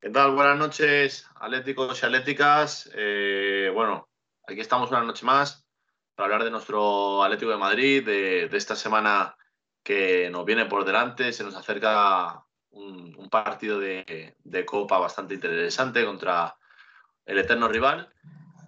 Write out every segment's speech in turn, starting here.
¿Qué tal? Buenas noches, atléticos y atléticas. Eh, bueno, aquí estamos una noche más para hablar de nuestro Atlético de Madrid, de, esta semana que nos viene por delante. Se nos acerca un, partido de, Copa bastante interesante contra el eterno rival.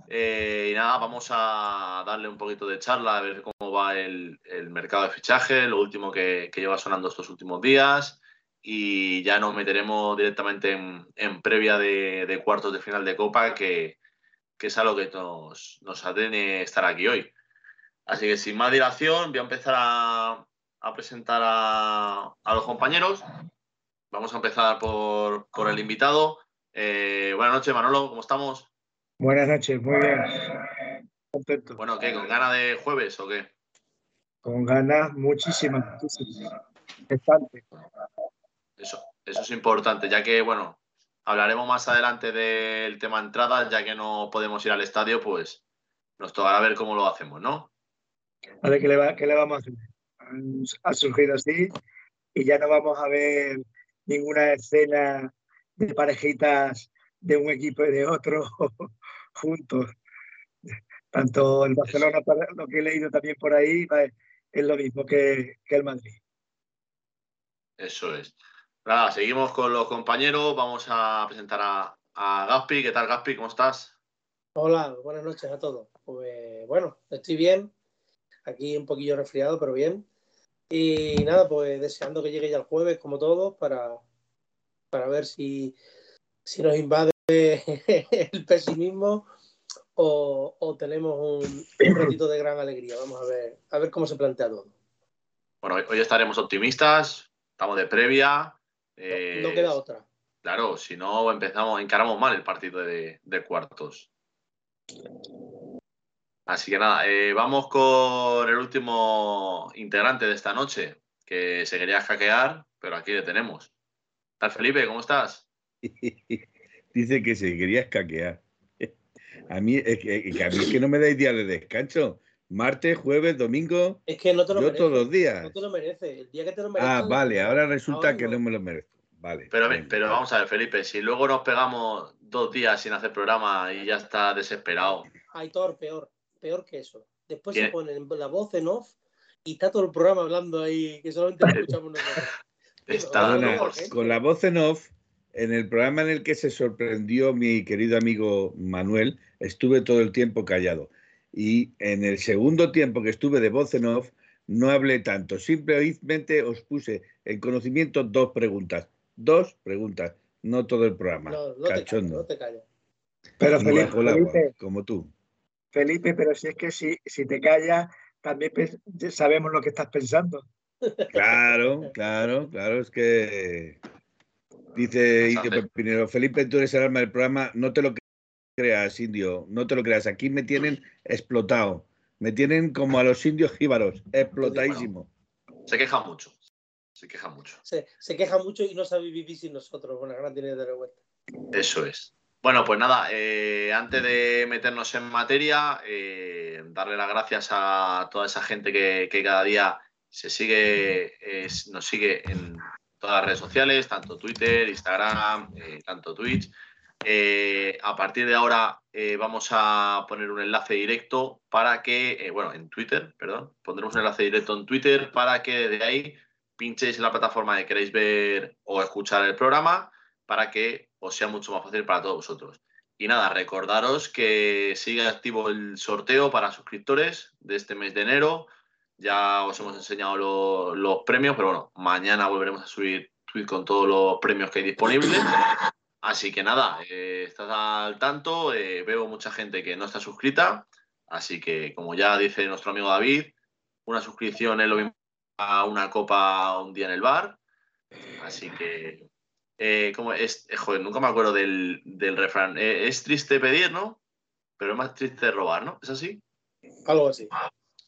Eh, y nada, vamos a darle un poquito de charla, a ver cómo va el, mercado de fichaje, lo último que lleva sonando estos últimos días y ya nos meteremos directamente en, previa de, cuartos de final de Copa, que, es algo que nos, nos atene estar aquí hoy. Así que sin más dilación, voy a empezar a, presentar a, los compañeros. Vamos a empezar por, el invitado. Eh, buenas noches, Manolo, ¿cómo estamos? Buenas noches, muy bien. Contento. Bueno, ¿qué? ¿Con ganas de jueves o qué? Con ganas muchísimas, muchísimas. Bastante. Eso, eso es importante, ya que, bueno, hablaremos más adelante del tema entradas, ya que no podemos ir al estadio, pues nos tocará ver cómo lo hacemos, ¿no? A ver qué le, va, qué le vamos a hacer. Ha surgido así y ya no vamos a ver ninguna escena de parejitas de un equipo y de otro juntos. Tanto el Barcelona, lo que he leído también por ahí, es lo mismo que, que el Madrid. Eso es. Nada, seguimos con los compañeros. Vamos a presentar a, Gaspi. ¿Qué tal, Gaspi? ¿Cómo estás? Hola, buenas noches a todos. Pues bueno, estoy bien. Aquí un poquillo resfriado, pero bien. Y nada, pues deseando que llegue ya el jueves, como todos, para, para ver si, si nos invade el pesimismo o, tenemos un, un, ratito de gran alegría. Vamos a ver, a ver cómo se plantea todo. Bueno, hoy estaremos optimistas, estamos de previa, no queda otra. Claro, si no empezamos, encaramos mal el partido de, cuartos. Así que nada, eh, vamos con el último integrante de esta noche, que se quería hackear, pero aquí le tenemos. ¿Qué tal, Felipe? ¿Cómo estás? Dice que se quería hackear. A mí, es que, a mí es que no me dais días de descanso. Martes, jueves, domingo. Es que no te lo yo todos los días. No te lo mereces. El día que te lo mereces. Ah, vale, ahora resulta que no me lo merezco. Vale. Pero, pero vamos a ver, Felipe, si luego nos pegamos dos días sin hacer programa y ya está desesperado. Aitor, peor, peor que eso. Después se pone la voz en off y está todo el programa hablando ahí, que solamente escuchamos nosotros. Está con la voz en off, en el programa en el que se sorprendió mi querido amigo Manuel, estuve todo el tiempo callado. Y en el segundo tiempo que estuve de voz en off, no hablé tanto. Simplemente os puse en conocimiento dos preguntas. Dos preguntas, no todo el programa. No, no Cachondo. Te callo, Pero Felipe, como tú. Felipe, pero si es que si, si te callas, también sabemos lo que estás pensando. Claro, claro, claro, es que dice Pinero, Felipe, tú eres el alma del programa, no te lo creas, indio, no te lo creas, aquí me tienen explotado, me tienen como a los indios jíbaros, explotadísimo. Se queja mucho, se queja mucho. Se, queja mucho y no sabe vivir sin nosotros, con la gran tiene de vuelta. Eso es. Bueno, pues nada, eh, antes de meternos en materia, eh, darle las gracias a toda esa gente que, cada día se sigue, nos sigue en todas las redes sociales, tanto Twitter, Instagram, eh, tanto Twitch. A partir de ahora vamos a poner un enlace directo para que, bueno, en Twitter, perdón, pondremos un enlace directo en Twitter para que de ahí pinchéis en la plataforma que queréis ver o escuchar el programa para que os sea mucho más fácil para todos vosotros. y nada, recordaros que sigue activo el sorteo para suscriptores de este mes de enero. Ya os hemos enseñado los premios, pero bueno, mañana volveremos a subir tweet con todos los premios que hay disponibles. Así que nada, eh, estás al tanto. Eh, veo mucha gente que no está suscrita. Así que, como ya dice nuestro amigo David, una suscripción es lo mismo a una copa un día en el bar. Así que eh, como es, joder, nunca me acuerdo del, refrán. Es triste pedir, ¿no? Pero es más triste robar, ¿no? ¿Es así? Algo así.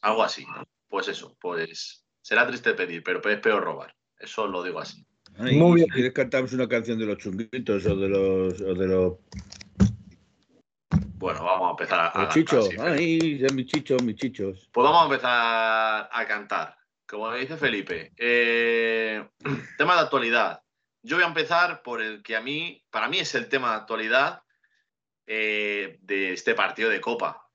algo así, Pues eso, pues será triste pedir, pero es peor robar. Eso lo digo así. Muy bien. Si quieres cantamos una canción de los chunguitos o de los, o de los... Bueno, vamos a empezar a, a chichos. Ay, mis chichos, mis chichos. Pues vamos a empezar a cantar. Como me dice Felipe, tema de actualidad. Yo voy a empezar por el que a mí, para mí es el tema de actualidad eh, de este partido de Copa.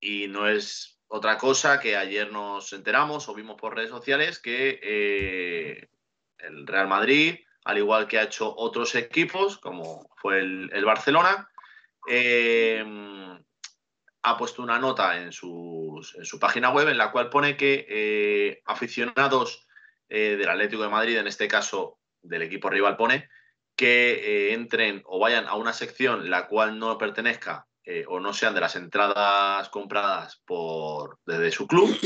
Y no es otra cosa que ayer nos enteramos o vimos por redes sociales que eh, el Real Madrid, al igual que ha hecho otros equipos, como fue el, Barcelona, eh, ha puesto una nota en, su página web en la cual pone que aficionados del Atlético de Madrid, en este caso del equipo rival pone que eh, entren o vayan a una sección la cual no pertenezca eh, o no sean de las entradas compradas por, desde su club,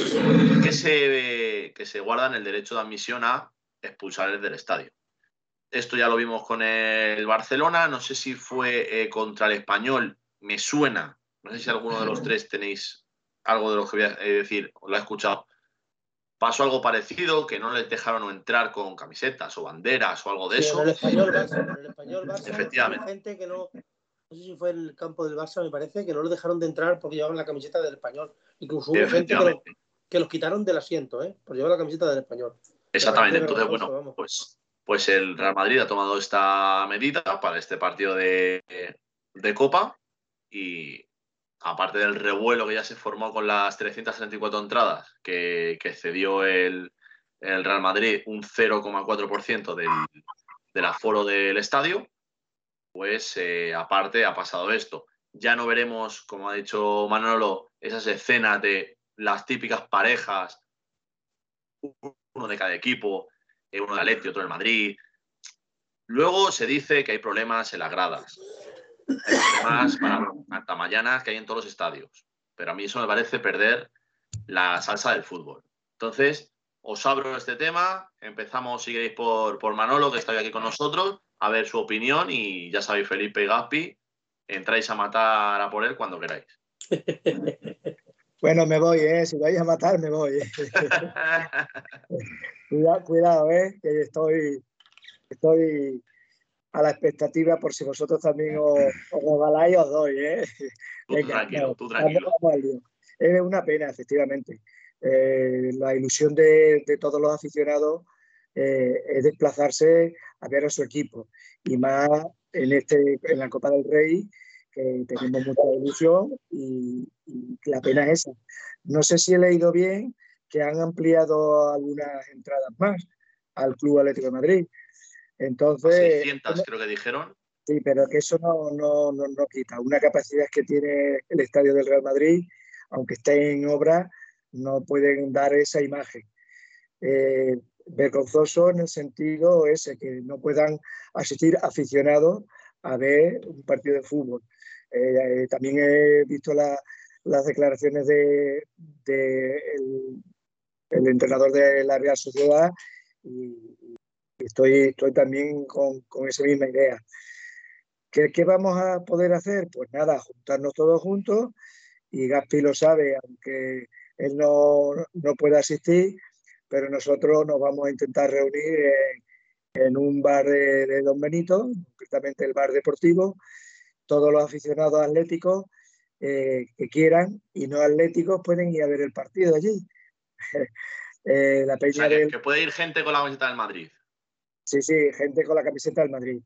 que se, que se guardan el derecho de admisión a expulsarles del estadio. Esto ya lo vimos con el Barcelona, no sé si fue eh, contra el español, me suena, no sé si alguno de los tres tenéis algo de lo que voy a decir, lo he escuchado, pasó algo parecido, que no les dejaron entrar con camisetas o banderas o algo de eso. En el español Barça, en el español Barça Efectivamente. gente que no, no sé si fue el campo del Barça, me parece, que no los dejaron de entrar porque llevaban la camiseta del español. Incluso hubo gente que, los quitaron del asiento, ¿eh? por llevar la camiseta del español. Exactamente, entonces, bueno, pues, pues el Real Madrid ha tomado esta medida para este partido de, de Copa y, aparte del revuelo que ya se formó con las 334 entradas que, cedió el, Real Madrid, un 0,4% del, del aforo del estadio, pues eh, aparte ha pasado esto. Ya no veremos, como ha dicho Manolo, esas escenas de las típicas parejas, uno de cada equipo, eh, uno de Atleti, otro del Madrid. Luego se dice que hay problemas en las gradas más para mañana que hay en todos los estadios. Pero a mí eso me parece perder la salsa del fútbol. Entonces, os abro este tema. Empezamos, si queréis, por, por Manolo, que está aquí con nosotros, a ver su opinión. Y ya sabéis, Felipe y Gaspi, entráis a matar a por él cuando queráis. Bueno, me voy, ¿eh? Si vais a matar, me voy. cuidado, cuidado, ¿eh? Que estoy, estoy a la expectativa por si vosotros también os, os os doy. ¿eh? Tú tranquilo, tú tranquilo. Es una pena, efectivamente. Eh, la ilusión de, todos los aficionados eh, es desplazarse a ver a su equipo. Y más en, este, en la Copa del Rey, que tenemos mucha ilusión y, y la pena es esa. No sé si he leído bien que han ampliado algunas entradas más al Club Atlético de Madrid. Entonces. 600 creo que dijeron. Sí, pero que eso no, no, no, quita. Una capacidad que tiene el estadio del Real Madrid, aunque esté en obra, no pueden dar esa imagen. Eh, vergonzoso en el sentido ese, que no puedan asistir aficionados a ver un partido de fútbol. Eh, también he visto las declaraciones de, el, el, entrenador de la Real Sociedad y, Estoy, estoy también con, con esa misma idea. ¿Qué, ¿Qué, vamos a poder hacer? Pues nada, juntarnos todos juntos y Gaspi lo sabe, aunque él no, no pueda asistir, pero nosotros nos vamos a intentar reunir en, un bar de, Don Benito, concretamente el bar deportivo, todos los aficionados atléticos eh, que quieran y no atléticos pueden ir a ver el partido allí. eh, la peña que puede ir gente con la camiseta del Madrid. Sí, sí, gente con la camiseta del Madrid.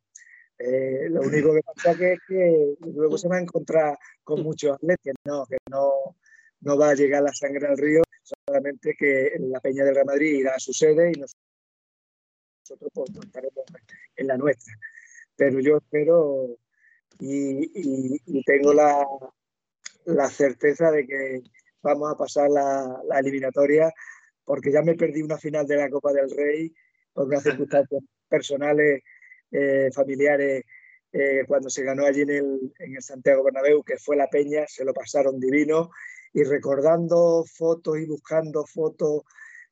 Eh, lo único que pasa que es que luego se va a encontrar con muchos atletas, no, que no, no va a llegar la sangre al río, solamente que la Peña del Real Madrid irá a su sede y nosotros pues, estaremos en la nuestra. Pero yo espero y, tengo la, la, certeza de que vamos a pasar la, la, eliminatoria porque ya me perdí una final de la Copa del Rey por unas circunstancias personales, eh, familiares, eh, cuando se ganó allí en el, en el Santiago Bernabéu, que fue la Peña, se lo pasaron divino y recordando fotos y buscando fotos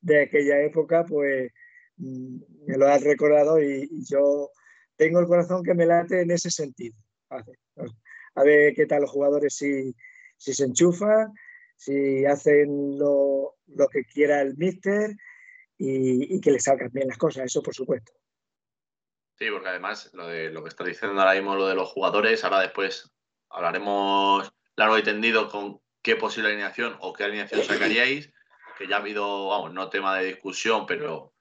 de aquella época, pues me lo has recordado y, yo tengo el corazón que me late en ese sentido. A ver, qué tal los jugadores si, se enchufan, si hacen lo, lo que quiera el míster y, que les salgan bien las cosas, eso por supuesto. Sí, porque además lo, de, lo que está diciendo ahora mismo, lo de los jugadores, ahora después hablaremos largo y tendido con qué posible alineación o qué alineación sacaríais, que ya ha habido, vamos, no tema de discusión, pero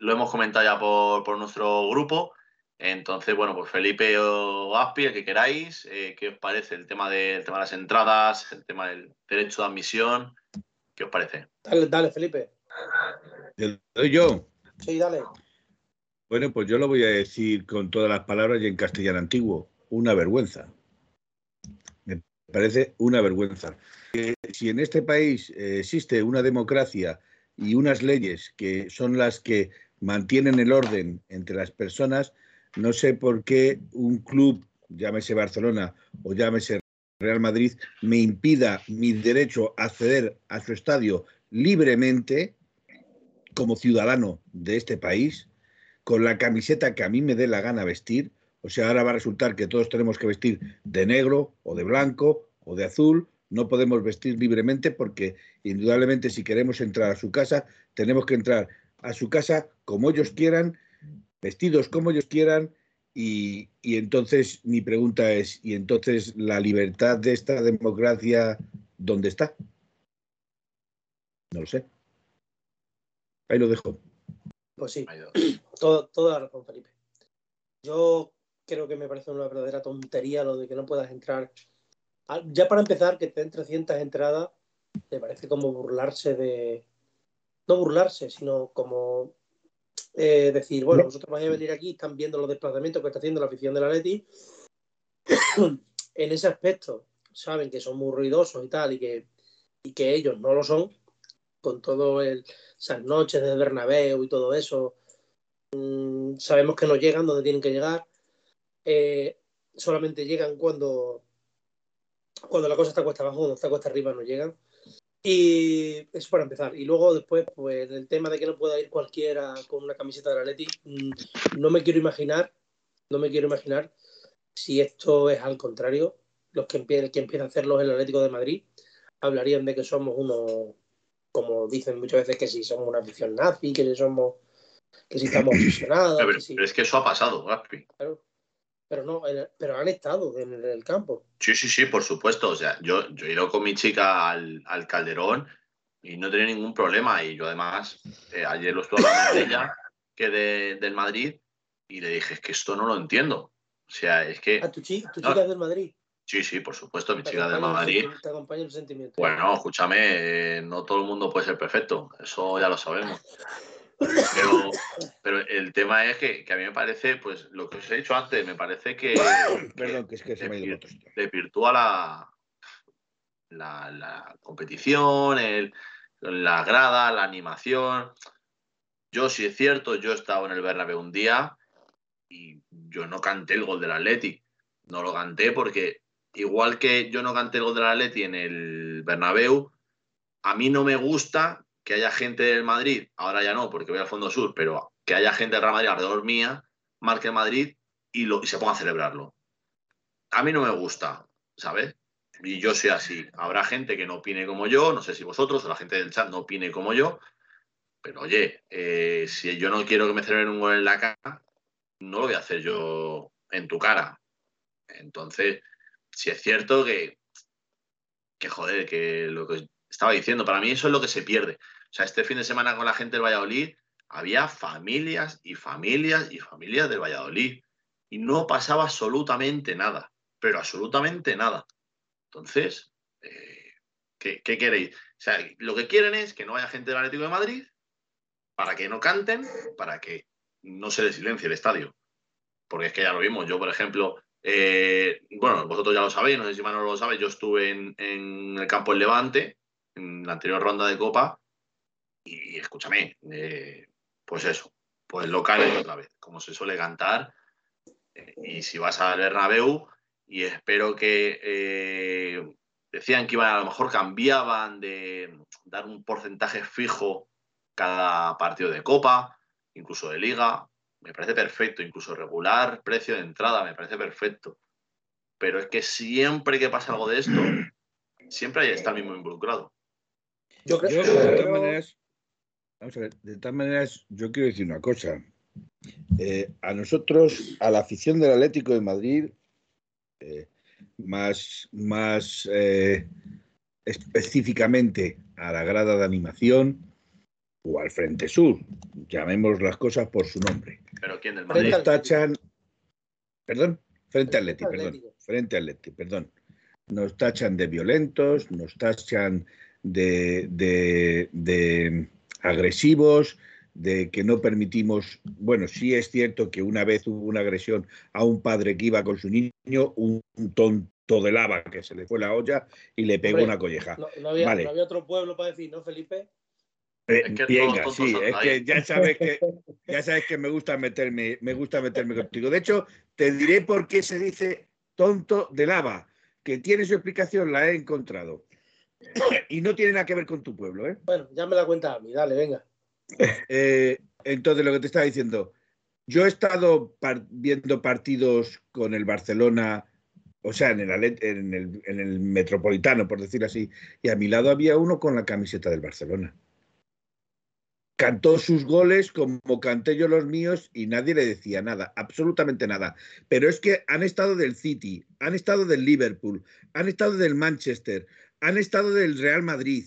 lo hemos comentado ya por, nuestro grupo. Entonces, bueno, pues Felipe o Aspi, el que queráis, eh, ¿qué os parece el tema, de, tema de las entradas, el tema del derecho de admisión? ¿Qué os parece? Dale, dale Felipe. ¿Doy yo? Sí, dale. Bueno, pues yo lo voy a decir con todas las palabras y en castellano antiguo. Una vergüenza parece una vergüenza. si en este país eh, existe una democracia y unas leyes que son las que mantienen el orden entre las personas, no sé por qué un club, llámese Barcelona o llámese Real Madrid, me impida mi derecho a acceder a su estadio libremente como ciudadano de este país, con la camiseta que a mí me dé la gana vestir, o sea, ahora va a resultar que todos tenemos que vestir de negro o de blanco o de azul, no podemos vestir libremente porque indudablemente si queremos entrar a su casa, tenemos que entrar a su casa como ellos quieran, vestidos como ellos quieran y, y, entonces mi pregunta es, ¿y entonces la libertad de esta democracia dónde está? No lo sé. Ahí lo dejo. Pues sí, todo, toda la razón, Felipe. Yo creo que me parece una verdadera tontería lo de que no puedas entrar. Ah, ya para empezar, que te den 300 entradas, me parece como burlarse de. No burlarse, sino como eh, decir, bueno, vosotros vais a venir aquí, están viendo los desplazamientos que está haciendo la afición de la Leti. en ese aspecto, saben que son muy ruidosos y tal, y que, y que ellos no lo son, con todo el, esas noches de Bernabéu y todo eso. Mm, sabemos que no llegan donde tienen que llegar. Eh, solamente llegan cuando, cuando la cosa está cuesta abajo, cuando está cuesta arriba no llegan. Y eso para empezar. Y luego después, pues el tema de que no pueda ir cualquiera con una camiseta de la Leti, mm, no me quiero imaginar, no me quiero imaginar si esto es al contrario. Los que, empiezan, que empieza a hacerlo el Atlético de Madrid hablarían de que somos unos, como dicen muchas veces, que si somos una afición nazi, que si somos, que si estamos obsesionados. Pero, es que eso ha pasado, Gaspi. Claro pero no, pero han estado en el campo. Sí, sí, sí, por supuesto. O sea, yo, yo he ido con mi chica al, Calderón y no tenía ningún problema. Y yo además, eh, ayer lo estuve hablando de ella, que del Madrid, y le dije, es que esto no lo entiendo. O sea, es que... ¿A tu, chica, tu chica es del Madrid? Sí, sí, por supuesto, mi chica del Madrid. Te acompaña el sentimiento. Bueno, escúchame, eh, no todo el mundo puede ser perfecto, eso ya lo sabemos. Pero, pero el tema es que, a mí me parece, pues lo que os he dicho antes, me parece que, Perdón, que es que se me desvirtúa la, la, la competición, el, la grada, la animación. Yo, si es cierto, yo he estado en el Bernabéu un día y yo no canté el gol del Atleti. No lo canté porque, igual que yo no canté el gol del Atleti en el Bernabéu, a mí no me gusta que haya gente del Madrid, ahora ya no, porque voy al Fondo Sur, pero que haya gente del Real Madrid alrededor mía, marque el Madrid y, lo, se ponga a celebrarlo. A mí no me gusta, ¿sabes? Y yo soy así. Habrá gente que no opine como yo, no sé si vosotros o la gente del chat no opine como yo, pero oye, eh, si yo no quiero que me celebren un gol en la cara, no lo voy a hacer yo en tu cara. Entonces, si es cierto que, que joder, que lo que estaba diciendo, para mí eso es lo que se pierde. O sea, este fin de semana con la gente del Valladolid había familias y familias y familias del Valladolid y no pasaba absolutamente nada, pero absolutamente nada. Entonces, eh, ¿qué, queréis? O sea, lo que quieren es que no haya gente del Atlético de Madrid para que no canten, para que no se le silencie el estadio. Porque es que ya lo vimos, yo por ejemplo, Eh, bueno, vosotros ya lo sabéis, no sé si Manuel lo sabe, yo estuve en, el campo del Levante, en la anterior ronda de Copa, y escúchame, eh, pues eso, pues locales otra vez, como se suele cantar. y si vas al Bernabéu, y espero que decían que iban, a lo mejor cambiaban de dar un porcentaje fijo cada partido de Copa, incluso de Liga, me parece perfecto, incluso regular precio de entrada, me parece perfecto. Pero es que siempre que pasa algo de esto, siempre está el mismo involucrado. Yo creo que de todas maneras, vamos a ver, de todas maneras, yo quiero decir una cosa. Eh, a nosotros, a la afición del Atlético de Madrid, eh, más, más eh, específicamente a la grada de animación, o al Frente Sur, llamemos las cosas por su nombre. ¿Pero quién del Madrid? Nos tachan, perdón, Frente Atleti, perdón, Frente Atleti, perdón. Nos tachan de violentos, nos tachan de, de, agresivos, de que no permitimos, bueno, sí es cierto que una vez hubo una agresión a un padre que iba con su niño, un, tonto de lava que se le fue la olla y le pegó una colleja. No, había, no, había, otro pueblo para decir, ¿no, Felipe? Eh, sí, es que ya sabes que ya sabes que me gusta meterme, me gusta meterme contigo. De hecho, te diré por qué se dice tonto de lava, que tiene su explicación, la he encontrado. y no tiene nada que ver con tu pueblo, ¿eh? Bueno, ya me la cuenta a mí, dale, venga. Eh, entonces, lo que te estaba diciendo, yo he estado viendo partidos con el Barcelona, o sea, en el, en, el, en el Metropolitano, por decirlo así, y a mi lado había uno con la camiseta del Barcelona cantó sus goles como canté yo los míos y nadie le decía nada, absolutamente nada. Pero es que han estado del City, han estado del Liverpool, han estado del Manchester, han estado del Real Madrid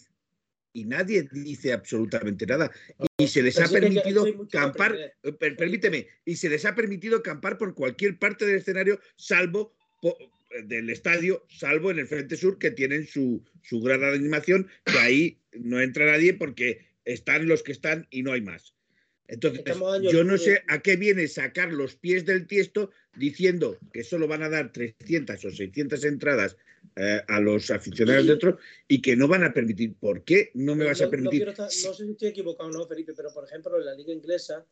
y nadie dice absolutamente nada. Y se les ha permitido campar, eh, permíteme, y se les ha permitido campar por cualquier parte del escenario, salvo del estadio, salvo en el Frente Sur, que tienen su, su grada de animación, que ahí no entra nadie porque están los que están y no hay más. Entonces, yo no sé a qué viene sacar los pies del tiesto diciendo que solo van a dar 300 o 600 entradas eh, a los aficionados dentro y que no van a permitir. ¿Por qué no me vas a permitir? No, sé si estoy equivocado o no, Felipe, pero por ejemplo, en la Liga Inglesa,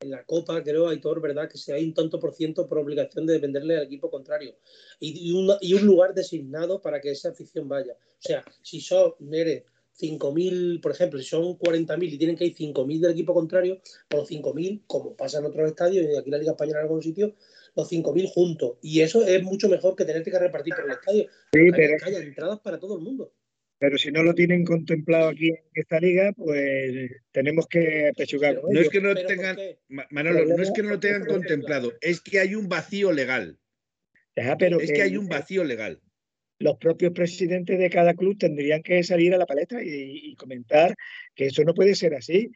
en la Copa, creo, Aitor, ¿verdad? Que si hay un tanto por ciento por obligación de venderle al equipo contrario y, un, y un lugar designado para que esa afición vaya. O sea, si son, Nere, 5.000, por ejemplo, si son 40.000 y tienen que ir 5.000 del equipo contrario, por los 5.000, como pasa en otros estadios y aquí la Liga Española en algún sitio, los 5.000 juntos. Y eso es mucho mejor que tenerte que repartir por el estadio. Sí, pero... Que haya entradas para todo el mundo. Pero si no lo tienen contemplado aquí en esta liga, pues tenemos que pechugar. No es que no tengan, Manolo, no es que no lo tengan contemplado, es que hay un vacío legal. pero es que hay un vacío legal los propios presidentes de cada club tendrían que salir a la palestra y, comentar que eso no puede ser así,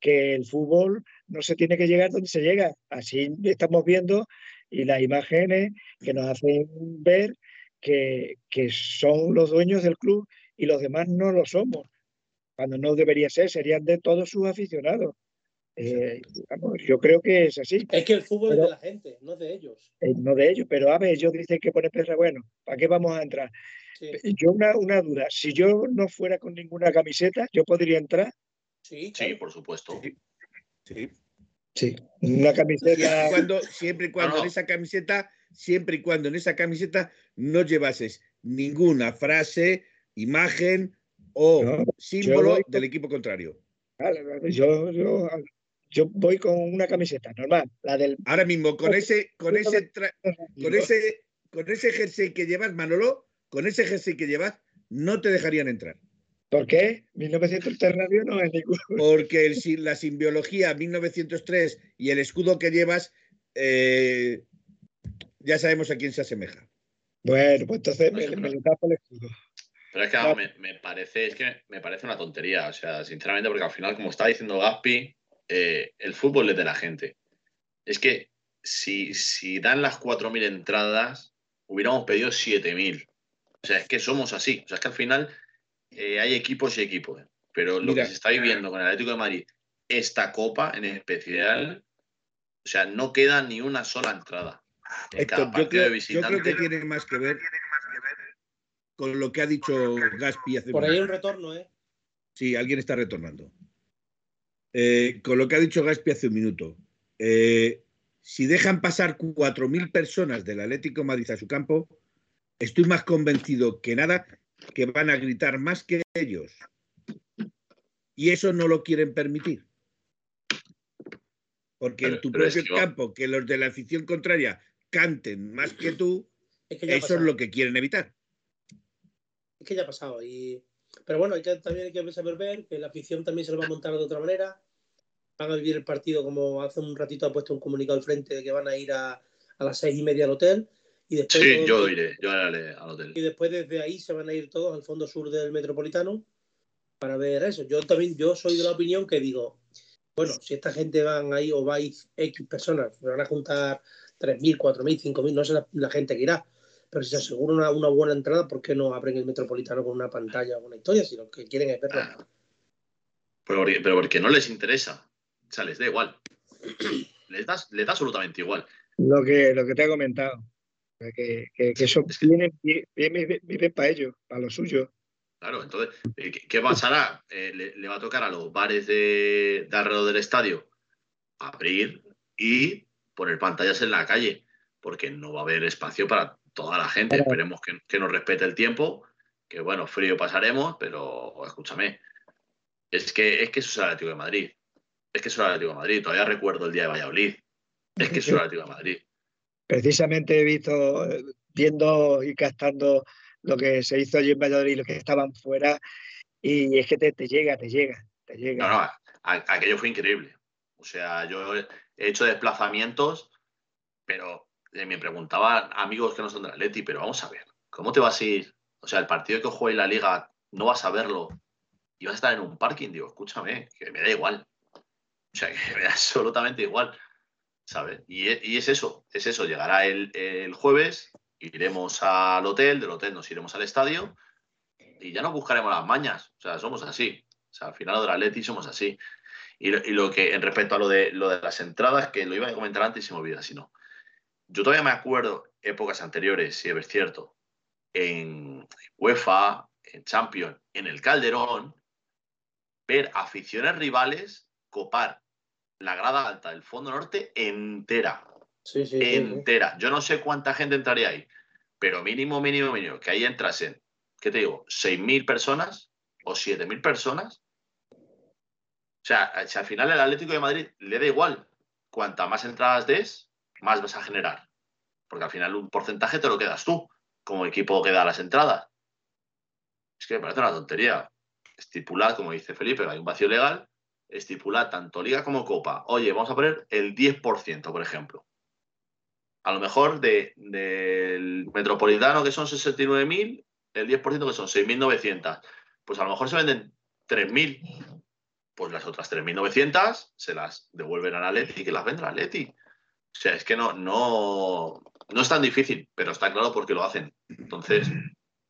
que el fútbol no se tiene que llegar donde se llega. Así estamos viendo y las imágenes que nos hacen ver que, son los dueños del club y los demás no lo somos. Cuando no debería ser, serían de todos sus aficionados. Eh, yo creo que es así. Es que el fútbol es de la gente, no de ellos. Eh, no de ellos, pero a ver, ellos dicen que pone perra, bueno, ¿para qué vamos a entrar? Yo una, una duda, si yo no fuera con ninguna camiseta, ¿yo podría entrar? Sí, sí, por supuesto. Sí. Sí, una camiseta. Siempre y cuando, siempre y cuando en esa camiseta, siempre y cuando en esa camiseta no llevases ninguna frase, imagen o símbolo del equipo contrario. Yo, yo, yo voy con una camiseta normal, la del. Ahora mismo, con ese, con ese, con ese, con ese jersey que llevas, Manolo, con ese jersey que llevas, no te dejarían entrar. ¿Por qué? 1903 radio no es ningún. Porque el, la simbiología 1903 y el escudo que llevas, eh, ya sabemos a quién se asemeja. Bueno, pues entonces me, me el escudo. Pero es que me, parece, es que me parece una tontería, o sea, sinceramente, porque al final, como está diciendo Gaspi, eh, el fútbol es de la gente. Es que si, si dan las 4.000 entradas, hubiéramos pedido 7.000. O sea, es que somos así. O sea, es que al final eh, hay equipos y equipos. Pero lo que se está viviendo con el Atlético de Madrid, esta copa en especial, o sea, no queda ni una sola entrada. Héctor, yo creo, yo creo, que tiene más que ver con lo que ha dicho Gaspi hace Por ahí un retorno, ¿eh? Sí, alguien está retornando. Eh, con lo que ha dicho Gaspi hace un minuto. Eh, si dejan pasar 4.000 personas del Atlético Madrid a su campo, estoy más convencido que nada que van a gritar más que ellos. Y eso no lo quieren permitir. Porque en tu propio campo, que los de la afición contraria canten más que tú, eso es lo que quieren evitar. Es que ya ha pasado. Y... Pero bueno, también hay que saber ver que la afición también se lo va a montar de otra manera. Van a vivir el partido como hace un ratito ha puesto un comunicado al frente de que van a ir a, a las seis y media al hotel y después sí, yo iré, yo iré al hotel. Y después desde ahí se van a ir todos al fondo sur del Metropolitano para ver eso. Yo también, yo soy de la opinión que digo, bueno, si esta gente van ahí o vais X personas, se van a juntar 3.000, 4.000, 5.000, no sé la, gente que irá, pero si se asegura una, buena entrada, ¿por qué no abren el Metropolitano con una pantalla o una historia? Si lo que quieren es verlo. Ah. Pero, pero porque no les interesa, o sea, les da igual. Les da, les da absolutamente igual. Lo que, lo que te he comentado. Que, que, que eso viene, viene, para ellos, para lo suyo. Claro, entonces, eh, ¿qué pasará? Eh, le, va a tocar a los bares de, alrededor del estadio abrir y poner pantallas en la calle, porque no va a haber espacio para toda la gente. Esperemos que, nos respete el tiempo, que bueno, frío pasaremos, pero escúchame, es que, es que eso es el Atlético de Madrid. Es que eso es el Atlético de Madrid. Todavía recuerdo el día de Valladolid. Es que eso es el Atlético de Madrid precisamente he visto, viendo y captando lo que se hizo allí en Valladolid, los que estaban fuera, y es que te, llega, te llega, te llega. No, no, aquello fue increíble. O sea, yo he hecho desplazamientos, pero eh, me preguntaban amigos que no son de la Leti, pero vamos a ver, ¿cómo te vas a ir? O sea, el partido que juegue la liga, no vas a verlo y vas a estar en un parking. Digo, escúchame, que me da igual. O sea, que me da absolutamente igual. ¿Sabes? Y, es eso, es eso, llegará el, jueves, iremos al hotel, del hotel nos iremos al estadio y ya no buscaremos las mañas, o sea, somos así, o sea, al final de la Atleti somos así. Y, lo que, en respecto a lo de, lo de las entradas, que lo iba a comentar antes y se me olvida, si no. Yo todavía me acuerdo épocas anteriores, si es cierto, en UEFA, en Champions, en el Calderón, ver aficiones rivales copar la grada alta del fondo norte entera. Sí, sí, entera. Yo no sé cuánta gente entraría ahí, pero mínimo, mínimo, mínimo, que ahí entrasen, ¿qué te digo? ¿6.000 personas o 7.000 personas? O sea, si al final el Atlético de Madrid le da igual, cuanta más entradas des, más vas a generar. Porque al final un porcentaje te lo quedas tú, como equipo que da las entradas. Es que me parece una tontería. Estipular, como dice Felipe, hay un vacío legal estipular tanto liga como copa. Oye, vamos a poner el 10%, por ejemplo. A lo mejor del metropolitano, que son 69.000, el 10% que son 6.900. Pues a lo mejor se venden 3.000. Pues las otras 3.900 se las devuelven a la Leti y que las venda la Leti. O sea, es que no, no, no es tan difícil, pero está claro porque lo hacen. Entonces.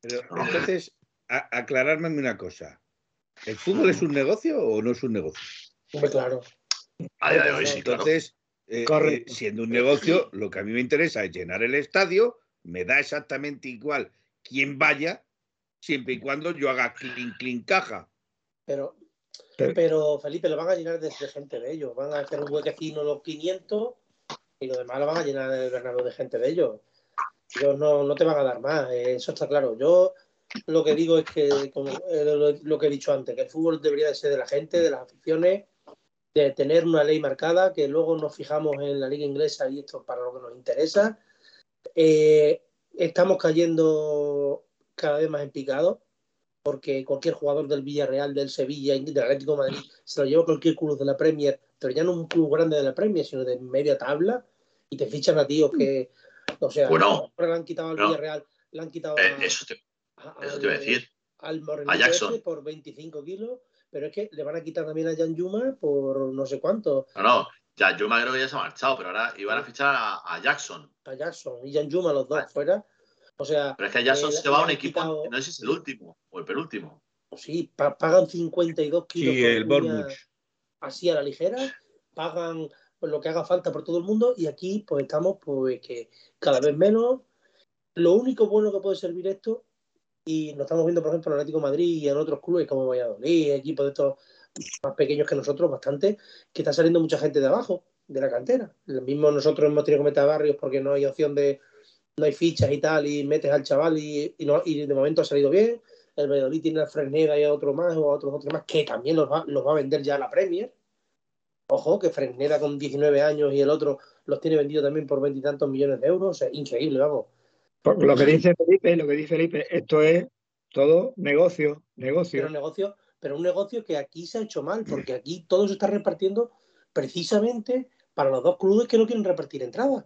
entonces, aclararme una cosa. ¿El fútbol es un negocio o no es un negocio? Muy claro. A día de hoy sí, Entonces, eh, eh, siendo un negocio, lo que a mí me interesa es llenar el estadio, me da exactamente igual quién vaya, siempre y cuando yo haga clean, clean caja. Pero, pero Felipe, lo van a llenar de, gente de ellos. Van a hacer un huequecino los 500 y lo demás lo van a llenar el ganado de gente de ellos. Ellos no, no te van a dar más, eh, eso está claro. Yo lo que digo es que, como eh, lo, que he dicho antes, que el fútbol debería de ser de la gente, de las aficiones, de tener una ley marcada, que luego nos fijamos en la liga inglesa y esto para lo que nos interesa. Eh, estamos cayendo cada vez más en picado, porque cualquier jugador del Villarreal, del Sevilla, del Atlético de Madrid, se lo lleva cualquier club de la Premier, pero ya no un club grande de la Premier, sino de media tabla, y te fichan a tíos que, o sea, bueno, le han quitado al Villarreal, le han quitado eh, eso eso te iba a decir. Al a Jackson. por 25 kilos, pero es que le van a quitar también a Jan Yuma por no sé cuánto. No, no, Jan Yuma creo que ya se ha marchado, pero ahora iban a fichar a, Jackson. A Jackson y Jan Yuma, los dos fuera. O sea. Pero es que Jackson se va a un equipo, no sé si es el último o el penúltimo. Sí, pagan 52 kilos. Sí, el Así a la ligera. Pagan pues, lo que haga falta por todo el mundo y aquí pues estamos pues que cada vez menos. Lo único bueno que puede servir esto, y nos estamos viendo por ejemplo en Atlético Madrid y en otros clubes como Valladolid, equipos de estos más pequeños que nosotros, bastante, que está saliendo mucha gente de abajo, de la cantera. Lo mismo nosotros hemos tenido que meter a barrios porque no hay opción de, no hay fichas y tal, y metes al chaval y, y, no, y de momento ha salido bien. El Valladolid tiene a Fresneda y a otro más, o a otros otros más, que también los va, los va a vender ya a la Premier. Ojo, que Fresneda con 19 años y el otro los tiene vendido también por veintitantos millones de euros. O sea, increíble, vamos. Lo que dice Felipe, lo que dice Felipe, esto es todo negocio, negocio. Pero negocio, pero un negocio que aquí se ha hecho mal, porque aquí todo se está repartiendo precisamente para los dos clubes que no quieren repartir entradas.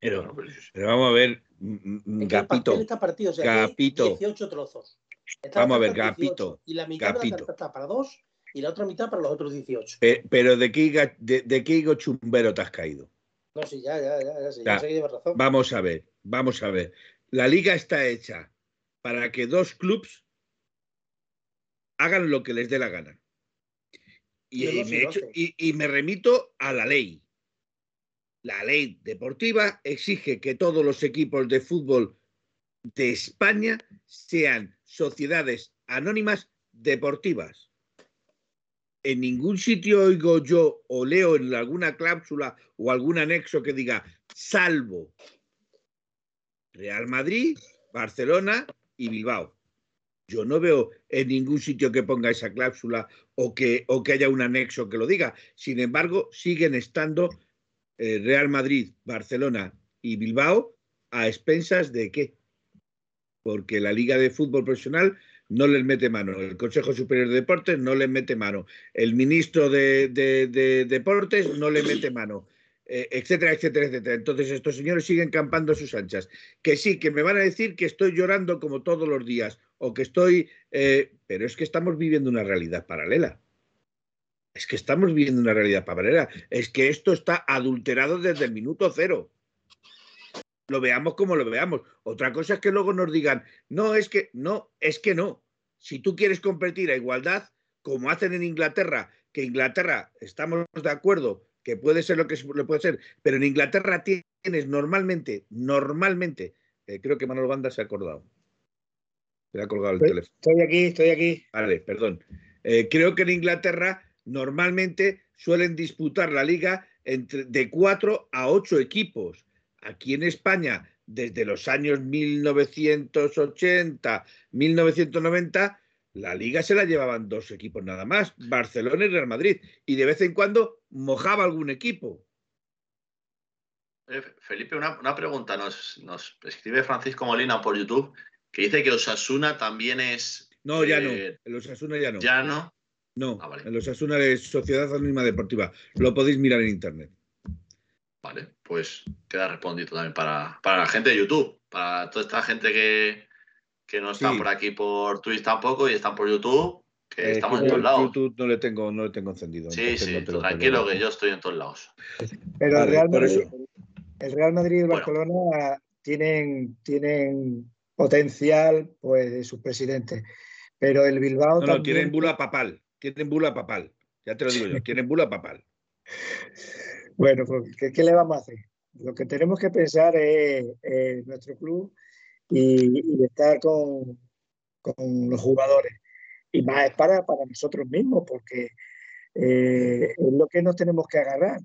Pero, pero vamos a ver, Gapito. Está partido, o sea, Gapito. 18 trozos. Está vamos a ver, Gapito. Y la mitad Gapito. de la tarta está para dos y la otra mitad para los otros 18. Eh, pero ¿de qué, de, de qué higo chumbero te has caído? No, sí, ya, ya, ya, ya, sí, Ya. ya sé que llevas razón. Vamos a ver, vamos a ver. La liga está hecha para que dos clubs hagan lo que les dé la gana. Y, me, y me remito a la ley. La ley deportiva exige que todos los equipos de fútbol de España sean sociedades anónimas deportivas. En ningún sitio oigo yo o leo en alguna cláusula o algún anexo que diga salvo Real Madrid, Barcelona y Bilbao. Yo no veo en ningún sitio que ponga esa cláusula o que, o que haya un anexo que lo diga. Sin embargo, siguen estando eh, Real Madrid, Barcelona y Bilbao a expensas de qué? Porque la Liga de Fútbol Profesional no les mete mano, el Consejo Superior de Deportes no les mete mano, el ministro de, de- de Deportes no le mete mano, eh, etcétera, etcétera, etcétera. Entonces estos señores siguen campando a sus anchas. Que sí, que me van a decir que estoy llorando como todos los días o que estoy... eh, pero es que estamos viviendo una realidad paralela. Es que estamos viviendo una realidad paralela. Es que esto está adulterado desde el minuto cero. Lo veamos como lo veamos. Otra cosa es que luego nos digan, no, es que no, es que no. Si tú quieres competir a igualdad, como hacen en Inglaterra, que Inglaterra, estamos de acuerdo, que puede ser lo que le puede ser, pero en Inglaterra tienes normalmente, normalmente, eh, creo que Manuel Banda se ha acordado. Se le ha colgado el Estoy- teléfono. Estoy aquí, estoy aquí. Vale, perdón. Eh, creo que en Inglaterra normalmente suelen disputar la liga entre, de cuatro a ocho equipos. Aquí en España, desde los años 1980, 1990, la liga se la llevaban dos equipos nada más, Barcelona y Real Madrid. Y de vez en cuando mojaba algún equipo. Eh, Felipe, una, una pregunta. Nos, nos escribe Francisco Molina por YouTube que dice que Osasuna también es. No, ya no. eh, En los Asuna ya no. Ya no. No, Ah, vale. en los Asuna es Sociedad Anónima Deportiva. Lo podéis mirar en internet. Vale, pues queda respondido también para, para la gente de YouTube, para toda esta gente que, que no está Sí. por aquí por Twitch tampoco y están por YouTube, que Eh, estamos en todos lados. YouTube no le tengo, no le tengo encendido. Sí, sí, no tranquilo que yo estoy en todos lados. Pero Vale, el, Real Madrid, el Real Madrid y el Bueno. Barcelona tienen, tienen potencial pues, de sus presidentes. Pero el Bilbao No, no, tienen bula papal. Tienen bula papal. Ya te lo digo yo, tienen bula papal. Bueno, pues, ¿qué, qué le vamos a hacer? Lo que tenemos que pensar es eh, nuestro club y, y estar con, con los jugadores. Y más es para, para nosotros mismos, porque eh, es lo que nos tenemos que agarrar.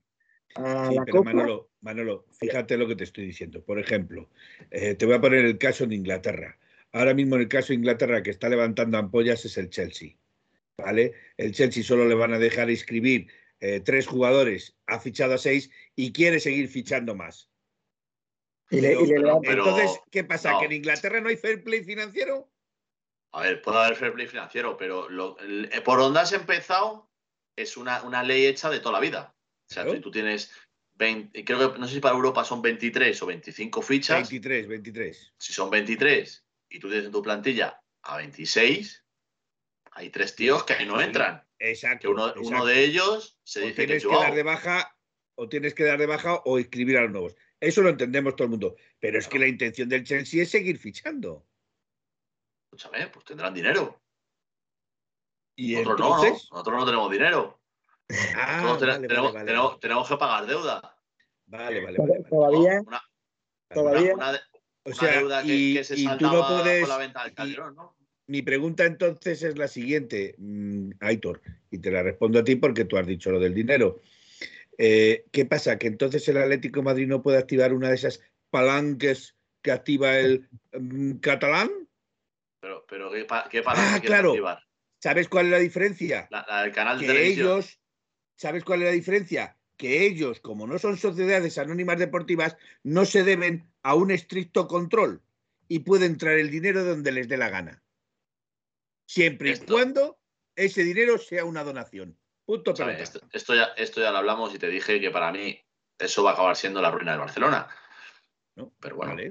A Sí, la pero Copa. Manolo, Manolo, fíjate lo que te estoy diciendo. Por ejemplo, eh, te voy a poner el caso de Inglaterra. Ahora mismo en el caso de Inglaterra que está levantando ampollas es el Chelsea. ¿Vale? El Chelsea solo le van a dejar inscribir eh, tres jugadores, ha fichado a seis y quiere seguir fichando más. Y le, y le Pero- levanta- pero- Entonces, ¿qué pasa? no. ¿Que en Inglaterra no hay fair play financiero? A ver, puede haber fair play financiero, pero lo- el- eh, por donde has empezado es una, una ley hecha de toda la vida. O sea, si tú tienes 20, creo que no sé si para Europa son 23 o 25 fichas. 23, 23. Si son 23 y tú tienes en tu plantilla a 26, hay tres tíos que ahí no entran. Exacto. Que uno, de ellos se o dice que tienes es que dar de baja o tienes que dar de baja o inscribir a los nuevos. Eso lo entendemos todo el mundo. Pero es que la intención del Chelsea es seguir fichando. Escúchame, pues tendrán dinero. Y Nosotros no, entonces, ¿no? Nosotros no tenemos dinero. Ah, tenemos, que pagar deuda. Vale, vale. Todavía. todavía. o sea, deuda que, se y tú no puedes, con la venta del Calderón, ¿no? Mi pregunta entonces es la siguiente, mm, Aitor, y te la respondo a ti porque tú has dicho lo del dinero. Eh, ¿Qué pasa? ¿Que entonces el Atlético de Madrid no puede activar una de esas palanques que activa el mm, catalán? Pero, pero ¿qué, qué ah, claro. activar? ¿Sabes cuál es la diferencia? La, del canal de que ellos, ¿sabes cuál es la diferencia? Que ellos, como no son sociedades anónimas deportivas, no se deben a un estricto control y puede entrar el dinero donde les dé la gana. Siempre y cuando ese dinero sea una donación. Punto esto, ya, esto ya lo hablamos y te dije que para mí eso va a acabar siendo la ruina de Barcelona. No, pero bueno.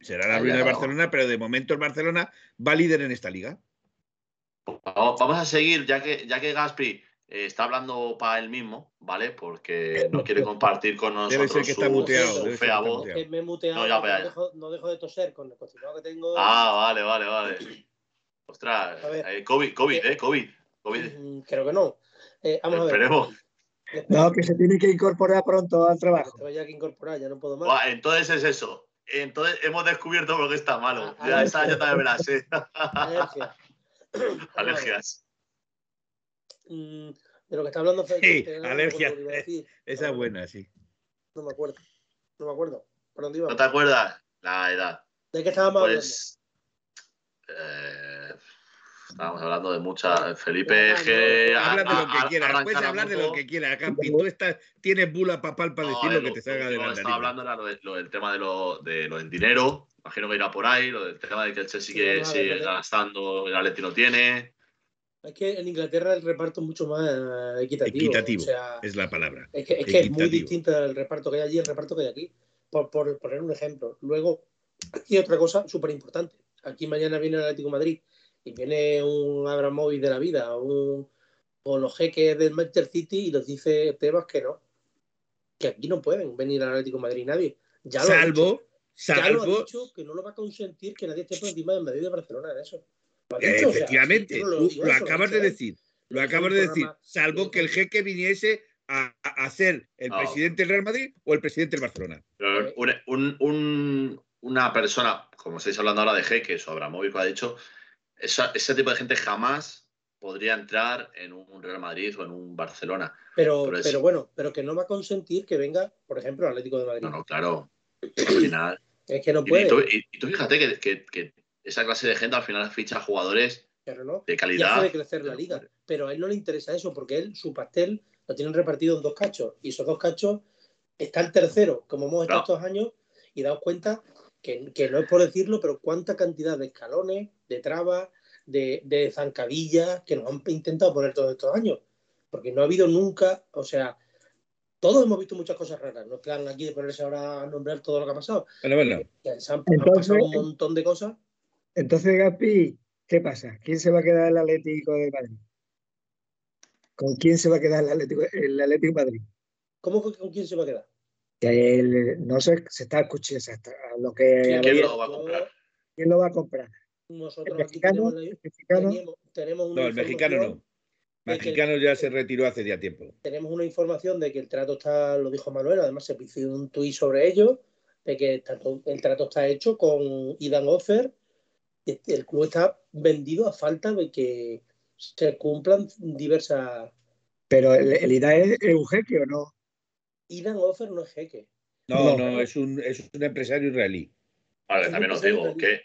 Será la ruina de Barcelona, pero de momento el Barcelona va líder en esta liga. Vamos a seguir, ya que, ya que Gaspi eh, está hablando para él mismo, ¿vale? Porque no quiere compartir con nosotros debe ser que está muteado, fea voz. Me he muteado, no, dejo, no, dejo, de toser con el constipado que tengo. Ah, vale, vale, vale. Ostras, eh, COVID, COVID, ¿eh? COVID. COVID. Mm, creo que no. Eh, vamos a ver. Esperemos. No, que se tiene que incorporar pronto al trabajo. Se vaya que incorporar, ya no puedo más. entonces es eso. Entonces hemos descubierto lo que está malo. Ah, ya esa ya también la sé. Alergias. Alergias. Mm, de lo que está hablando Sí, alergias. esa es buena, sí. No me acuerdo. No me acuerdo. ¿Por dónde iba? ¿No te acuerdas? La edad. ¿De qué estábamos pues, hablando? Eh, Estábamos hablando de muchas. Felipe que. Habla de lo que quieras, puedes hablar de lo que quieras, Campi. Tú estás, tienes bula papal para decir lo que te salga de la nariz. Estaba hablando era lo, del tema de lo, de lo del dinero. Imagino que irá por ahí, lo del tema de que el Chelsea sigue, gastando, el Atleti no tiene. Es que en Inglaterra el reparto es mucho más equitativo. Equitativo, es la palabra. Es que es, muy distinto el reparto que hay allí el reparto que hay aquí. Por, por poner un ejemplo. Luego, aquí otra cosa súper importante. Aquí mañana viene el Atlético Madrid y viene un Abramovich de la vida un, o los jeques del Manchester City y nos dice Tebas que no, que aquí no pueden venir al Atlético de Madrid nadie. Ya lo salvo, salvo. Ya lo ha dicho que no lo va a consentir que nadie esté por encima del Madrid de Barcelona en eso. efectivamente, lo, acabas de decir. Lo acabas de decir, salvo que el jeque viniese a, ser el presidente del Real Madrid o el presidente del Barcelona. una persona, como estáis hablando ahora de jeques o Abramovich, ha dicho, ese tipo de gente jamás podría entrar en un Real Madrid o en un Barcelona. Pero, pero bueno, pero que no va a consentir que venga, por ejemplo, el Atlético de Madrid. No, no, claro. Al final. es que no puede. Y, tú, fíjate que, esa clase de gente al final ficha jugadores de calidad. Y hace crecer la liga. Pero a él no le interesa eso porque él, su pastel, lo tienen repartido en dos cachos. Y esos dos cachos está el tercero, como hemos estado estos años, y daos cuenta que, no es por decirlo, pero cuánta cantidad de escalones, de trabas, de, zancadillas que nos han intentado poner todos estos años. Porque no ha habido nunca, o sea, todos hemos visto muchas cosas raras. No es plan aquí de ponerse ahora a nombrar todo lo que ha pasado. Bueno, bueno. Se han, pasado un montón de cosas. Entonces, Gapi, ¿qué pasa? ¿Quién se va a quedar el Atlético de Madrid? ¿Con quién se va a quedar el Atlético, el Atlético de Madrid? ¿Cómo con quién se va a quedar? No sé, se está escuchando lo que. ¿Quién, lo va a comprar? ¿Quién lo va a comprar? Nosotros el mexicano, aquí tenemos, tenemos, no, el mexicano no. El mexicano ya se retiró hace ya tiempo. Tenemos una información de que el trato está, lo dijo Manuel, además se hizo un tuit sobre ello, de que el trato está hecho con Idan Offer. El club está vendido a falta de que se cumplan diversas. Pero el, el IDA es un jeque o no? Idan Offer no es jeque. No, no, es, un, es un empresario israelí. Vale, también os digo que,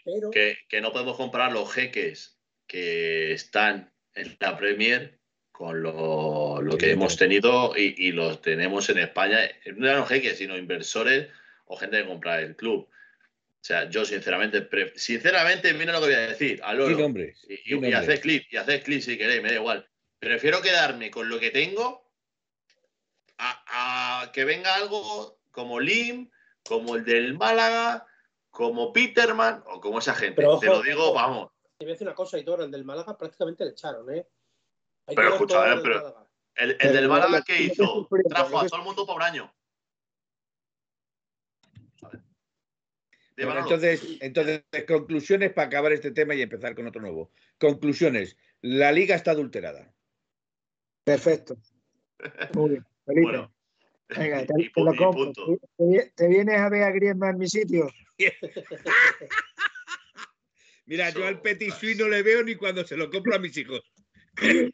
que, no podemos comparar los jeques que están en la Premier con lo, lo que hemos tenido y, y, los tenemos en España. No eran jeques, sino inversores o gente que compra el club. O sea, yo sinceramente, sinceramente, mira lo que voy a decir, al oro. Hombre, y, y, y hacer clip, y hacer clip si queréis, me da igual. Prefiero quedarme con lo que tengo a, que venga algo como Lim, como el del Málaga, como Peterman o como esa gente. Te lo digo, vamos. Te voy a decir una cosa, y todo, el del Málaga prácticamente le echaron, ¿eh? pero escucha, eh, pero el, el, del Málaga, ¿qué hizo? Trajo a todo el mundo por un año. entonces, entonces, conclusiones para acabar este tema y empezar con otro nuevo. Conclusiones. La liga está adulterada. Perfecto. Muy bien, Felipe. Bueno. Venga, te, y, lo compro. ¿Te, vienes a ver a Griezmann en mi sitio? Mira, yo al Petit Suisse no le veo ni cuando se lo compro a mis hijos.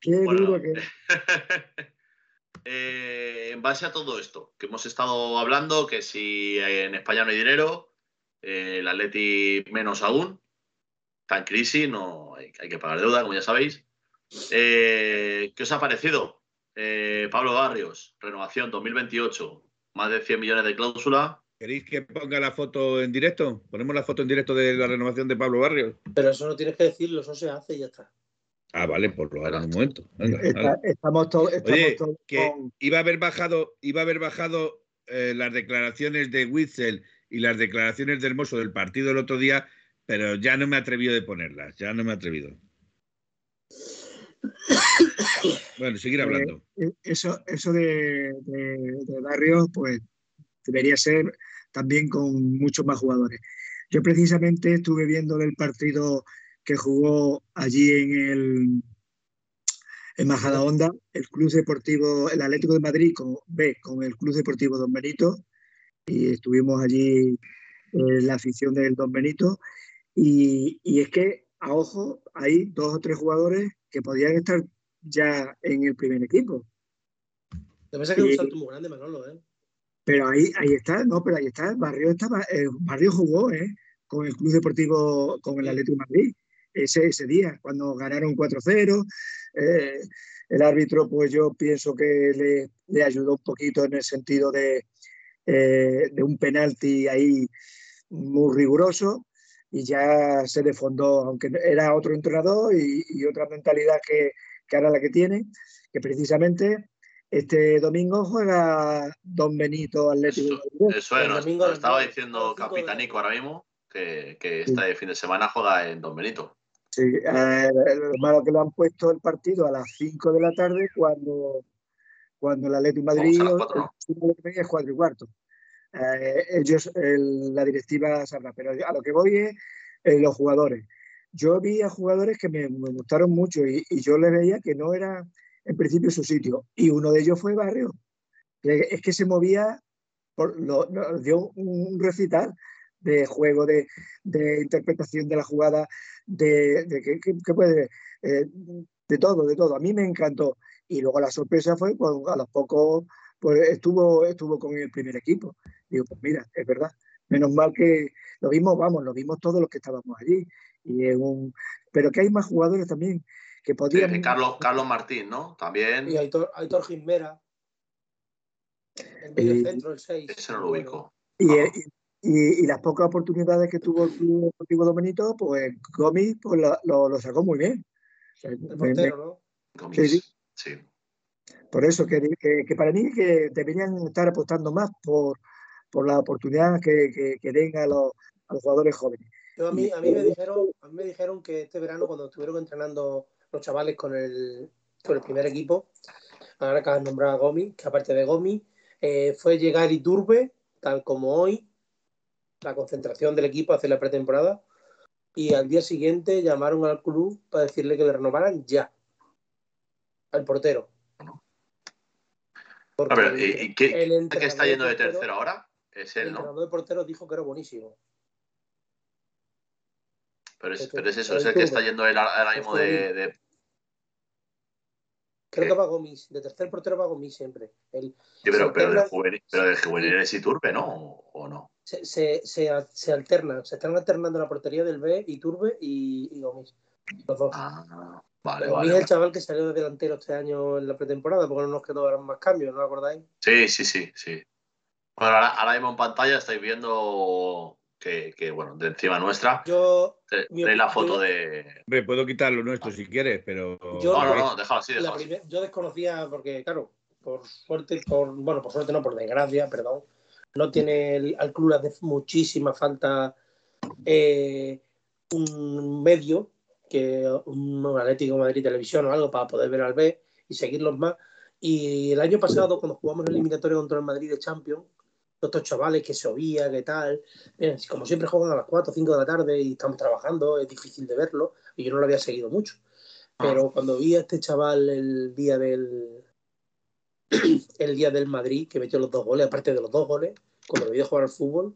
Qué duro que eh, en base a todo esto que hemos estado hablando, que si en España no hay dinero, eh, el Atleti menos aún, está en crisis, no hay, que pagar deuda, como ya sabéis. Eh, ¿Qué os ha parecido? Pablo Barrios, renovación 2028, más de 100 millones de cláusula. ¿Queréis que ponga la foto en directo? Ponemos la foto en directo de la renovación de Pablo Barrios. Pero eso no tienes que decirlo, eso se hace y ya está. Ah, vale, por pues lo hará en un momento. estamos todos. Oye, que iba a haber bajado, iba a haber bajado eh, las declaraciones de Witzel y las declaraciones de Hermoso del partido el otro día, pero ya no me he atrevido de ponerlas, ya no me he atrevido. Bueno, seguir eh, hablando. Eh, eso, eso de, de, Barrios, pues debería ser también con muchos más jugadores. Yo precisamente estuve viendo el partido que jugó allí en el en Majadahonda, el Club Deportivo, el Atlético de Madrid con B, con el Club Deportivo Don Benito, y estuvimos allí en la afición del Don Benito, y, es que a ojo hay dos o tres jugadores que podían estar ya en el primer equipo. Te pasa que es un salto muy grande, Manolo, ¿eh? Pero ahí, ahí está, no, pero ahí está, Barrio estaba, el Barrio jugó, ¿eh? Con el Club Deportivo, con el Atlético de Madrid ese, ese día, cuando ganaron 4-0. Eh, el árbitro, pues yo pienso que le, le, ayudó un poquito en el sentido de, eh, de un penalti ahí muy riguroso y ya se defondó, aunque era otro entrenador y, otra mentalidad que, que ahora la que tiene, que precisamente este domingo juega Don Benito Atlético. Eso, es, lo estaba diciendo Capitanico ahora mismo, que, que este fin de semana juega en Don Benito. Sí, eh, lo malo que lo han puesto el partido a las 5 de la tarde cuando, cuando el Atlético Madrid es 4 y cuarto. Eh, ellos, la directiva sabrá, pero a lo que voy es eh, los jugadores. Yo vi a jugadores que me, gustaron mucho y, yo les veía que no era en principio su sitio. Y uno de ellos fue Barrio. es que se movía, por, lo, dio un recital de juego, de, de interpretación de la jugada, de, de que, puede, eh, de todo, de todo. A mí me encantó. Y luego la sorpresa fue cuando a los pocos pues estuvo, estuvo con el primer equipo. Digo, pues mira, es verdad. Menos mal que lo vimos, vamos, lo vimos todos los que estábamos allí. Y un... Pero que hay más jugadores también que podrían. Carlos, Carlos Martín, ¿no? También. Y Aitor, Aitor Jimera. El centro, el 6. Ese no lo ubico. Y, y, las pocas oportunidades que tuvo el Club Deportivo Domenito, pues Gómez pues, lo, lo, sacó muy bien. el portero, ¿no? sí, sí. Por eso, que, que, para mí que deberían estar apostando más por, por la oportunidad que, que, den a los, a los, jugadores jóvenes. A, mí, a, mí me dijeron, a mí me dijeron que este verano, cuando estuvieron entrenando los chavales con el, con el primer equipo, ahora que has nombrado a Gomi, que aparte de Gomi, eh, fue llegar Iturbe, tal como hoy, la concentración del equipo hace la pretemporada y al día siguiente llamaron al club para decirle que le renovaran ya al portero. a ver, ¿y qué, está yendo de tercero ahora? Es él, el entrenador de portero dijo que era buenísimo. Pero es, pero es eso, es el que está yendo él ahora mismo de, Creo que va Gomis. De tercer portero va Gomis siempre. sí, pero, pero, de juvenil, pero de juvenil es Iturbe, ¿no? ¿O no? Se, se, se, alternan. Se están alternando la portería del B, Iturbe y, y Gomis. Los dos. Ah, vale, Gomis es el chaval que salió de delantero este año en la pretemporada porque no nos quedó más cambios, ¿no acordáis? Sí, sí, sí, sí. Bueno, ahora, ahora mismo en pantalla estáis viendo que, bueno, de encima nuestra. Yo. La foto de. Me puedo quitar lo nuestro si quieres, pero. no, no, no, déjalo así, Yo desconocía, porque, claro, por suerte, por, bueno, por suerte no, por desgracia, perdón, no tiene al club hace muchísima falta eh, un medio, que un Atlético Madrid Televisión o algo para poder ver al B y seguirlos más. Y el año pasado, cuando jugamos el eliminatorio contra el Madrid de Champions, estos chavales que se obía, que tal. como siempre juegan a las 4 o 5 de la tarde y estamos trabajando, es difícil de verlo y yo no lo había seguido mucho. Pero cuando vi a este chaval el día del el día del Madrid, que metió los dos goles, aparte de los dos goles, cuando lo vi jugar al fútbol,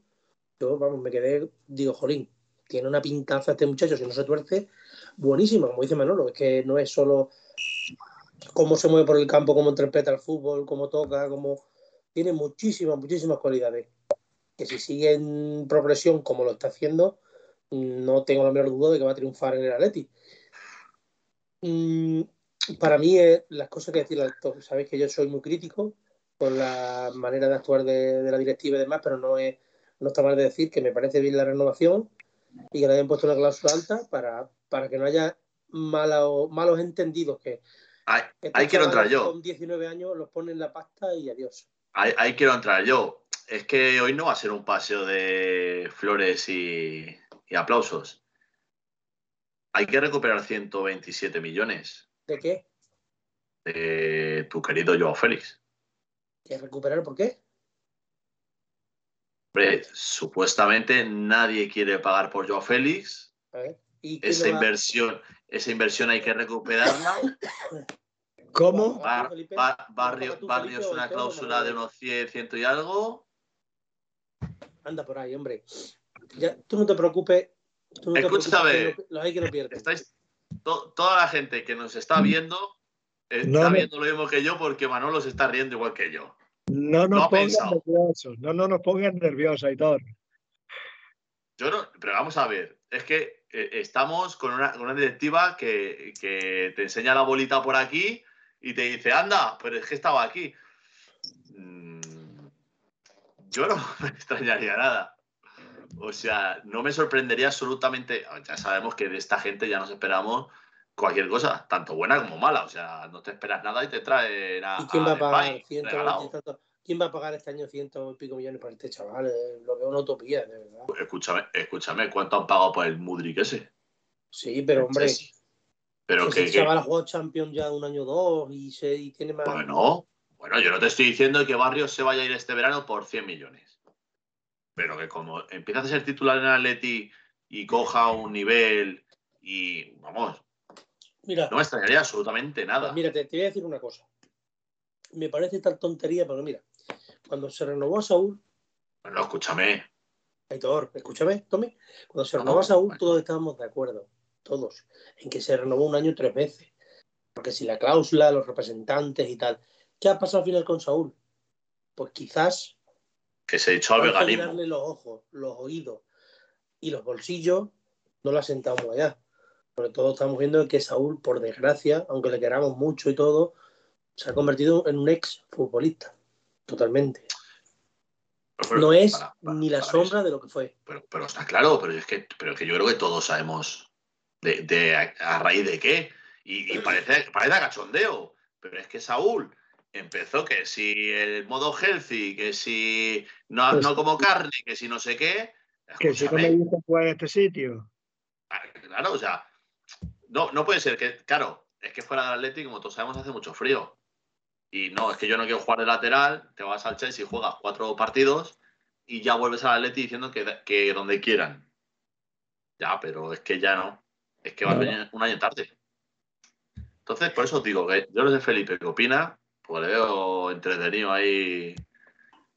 yo, vamos, me quedé, digo, jolín, tiene una pintaza este muchacho, si no se tuerce, buenísima, como dice Manolo, es que no es solo cómo se mueve por el campo, cómo interpreta el fútbol, cómo toca, cómo... Tiene muchísimas, muchísimas cualidades. Que si sigue en progresión como lo está haciendo, no tengo la menor duda de que va a triunfar en el Atleti. Mm, para mí, las cosas que decir sabéis que yo soy muy crítico con la manera de actuar de, la directiva y demás, pero no, es, no está mal de decir que me parece bien la renovación y que le hayan puesto una cláusula alta para, para que no haya malos entendidos que ahí, quiero entrar yo. Con 19 años los ponen la pasta y adiós. Ahí, quiero entrar yo. Es que hoy no va a ser un paseo de flores y, aplausos. Hay que recuperar 127 millones. ¿De qué? De tu querido Joao Félix. ¿Qué recuperar por qué? supuestamente nadie quiere pagar por Joao Félix. esa inversión, esa inversión hay que recuperarla. ¿Cómo? barrio, barrio es una cláusula de unos 100, 100 y algo. Anda por ahí, hombre. Ya, tú no te preocupes. Tú no Escúchame. Lo, hay que no Estáis, toda la gente que nos está viendo está viendo lo mismo que yo porque Manolo se está riendo igual que yo. No nos pongan nerviosos, no, no nos pongan nerviosos, Aitor. Yo no, pero vamos a ver, es que eh, estamos con una, una directiva que, que, te enseña la bolita por aquí y te dice, anda, pero es que estaba aquí. Mm, yo no me extrañaría nada. O sea, no me sorprendería absolutamente. Ya sabemos que de esta gente ya nos esperamos cualquier cosa, tanto buena como mala. O sea, no te esperas nada y te trae ¿Y quién va a pagar ¿Quién va a pagar este año ciento y pico millones para este chaval? Lo veo una utopía, de verdad. Escúchame, escúchame, ¿cuánto han pagado por el Mudrik ese? Sí, pero hombre, pero que, el chaval ha jugado Champions ya un año o dos y, se, y tiene más. Bueno, bueno, yo no te estoy diciendo que Barrios se vaya a ir este verano por 100 millones. Pero que como empiezas a ser titular en Atleti y coja un nivel y vamos, mira, no me extrañaría absolutamente nada. Mira, te, voy a decir una cosa. Me parece tal tontería, pero mira, cuando se renovó a Saúl. Bueno, escúchame. Aitor, escúchame, Tommy. Cuando se renovó a Saúl, todos estábamos de acuerdo todos, en que se renovó un año tres veces. Porque si la cláusula, los representantes y tal. ¿Qué ha pasado al final con Saúl? Pues quizás. Que se echó al veganismo. los ojos, los oídos y los bolsillos no lo ha sentado muy allá. Sobre todo estamos viendo que Saúl, por desgracia, aunque le queramos mucho y todo, se ha convertido en un ex futbolista. Totalmente. no es ni la sombra de lo que fue. Pero, pero, está claro, pero es que, pero que yo creo que todos sabemos de, a, raíz de qué? Y, parece, parece cachondeo, pero es que Saúl empezó que si el modo healthy, que si no, pues no como carne, que si no sé qué. Que si no me gusta jugar en este sitio. Ah, claro, o sea, no, no puede ser que, claro, es que fuera del Atlético, como todos sabemos, hace mucho frío. Y no, es que yo no quiero jugar de lateral, te vas al Chelsea y juegas cuatro partidos y ya vuelves al Atlético diciendo que, que donde quieran. Ya, pero es que ya no es que va a venir un año tarde. Entonces, por eso os digo que yo no sé Felipe qué opina, pues le veo entretenido ahí.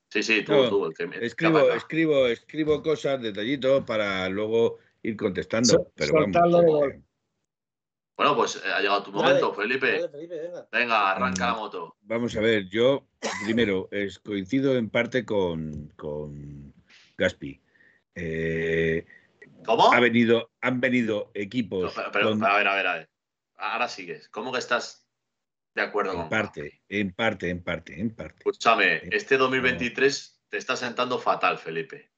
Sí, sí, tú, tú, el que escribo, escribo, escribo cosas, detallitos para luego ir contestando. pero vamos, bueno, pues eh, ha llegado tu momento, Felipe. venga. arranca la moto. Vamos a ver, yo primero es, coincido en parte con, con Gaspi. Eh, ¿Cómo? Ha venido, han venido equipos. pero, a ver, a ver, a ver. Ahora sigues. ¿Cómo que estás de acuerdo en parte, En parte, en parte, en parte. Escúchame, este 2023 te está sentando fatal, Felipe.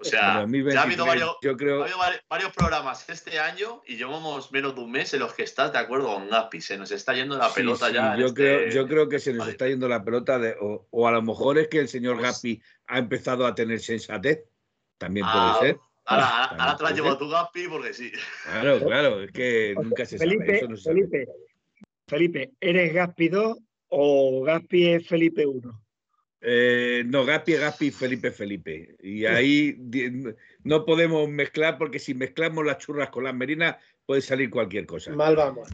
O sea, ya ha habido, varios, yo creo... varios, programas este año y llevamos menos de un mes en los que estás de acuerdo con Gapi. Se nos está yendo la pelota ya. Yo, creo, este yo creo que se nos está yendo la pelota, de, o, a lo mejor es que el señor pues Gapi ha empezado a tener sensatez. También puede ah, ser. Ahora, te la llevo tu Gaspi porque sí. Claro, claro, es que nunca se Felipe, sabe. Felipe, Felipe, ¿eres Gaspi 2 o Gaspi es Felipe 1? Eh, no, Gaspi es Gaspi Felipe Felipe. Y ahí no podemos mezclar porque si mezclamos las churras con las merinas, puede salir cualquier cosa. Mal vamos.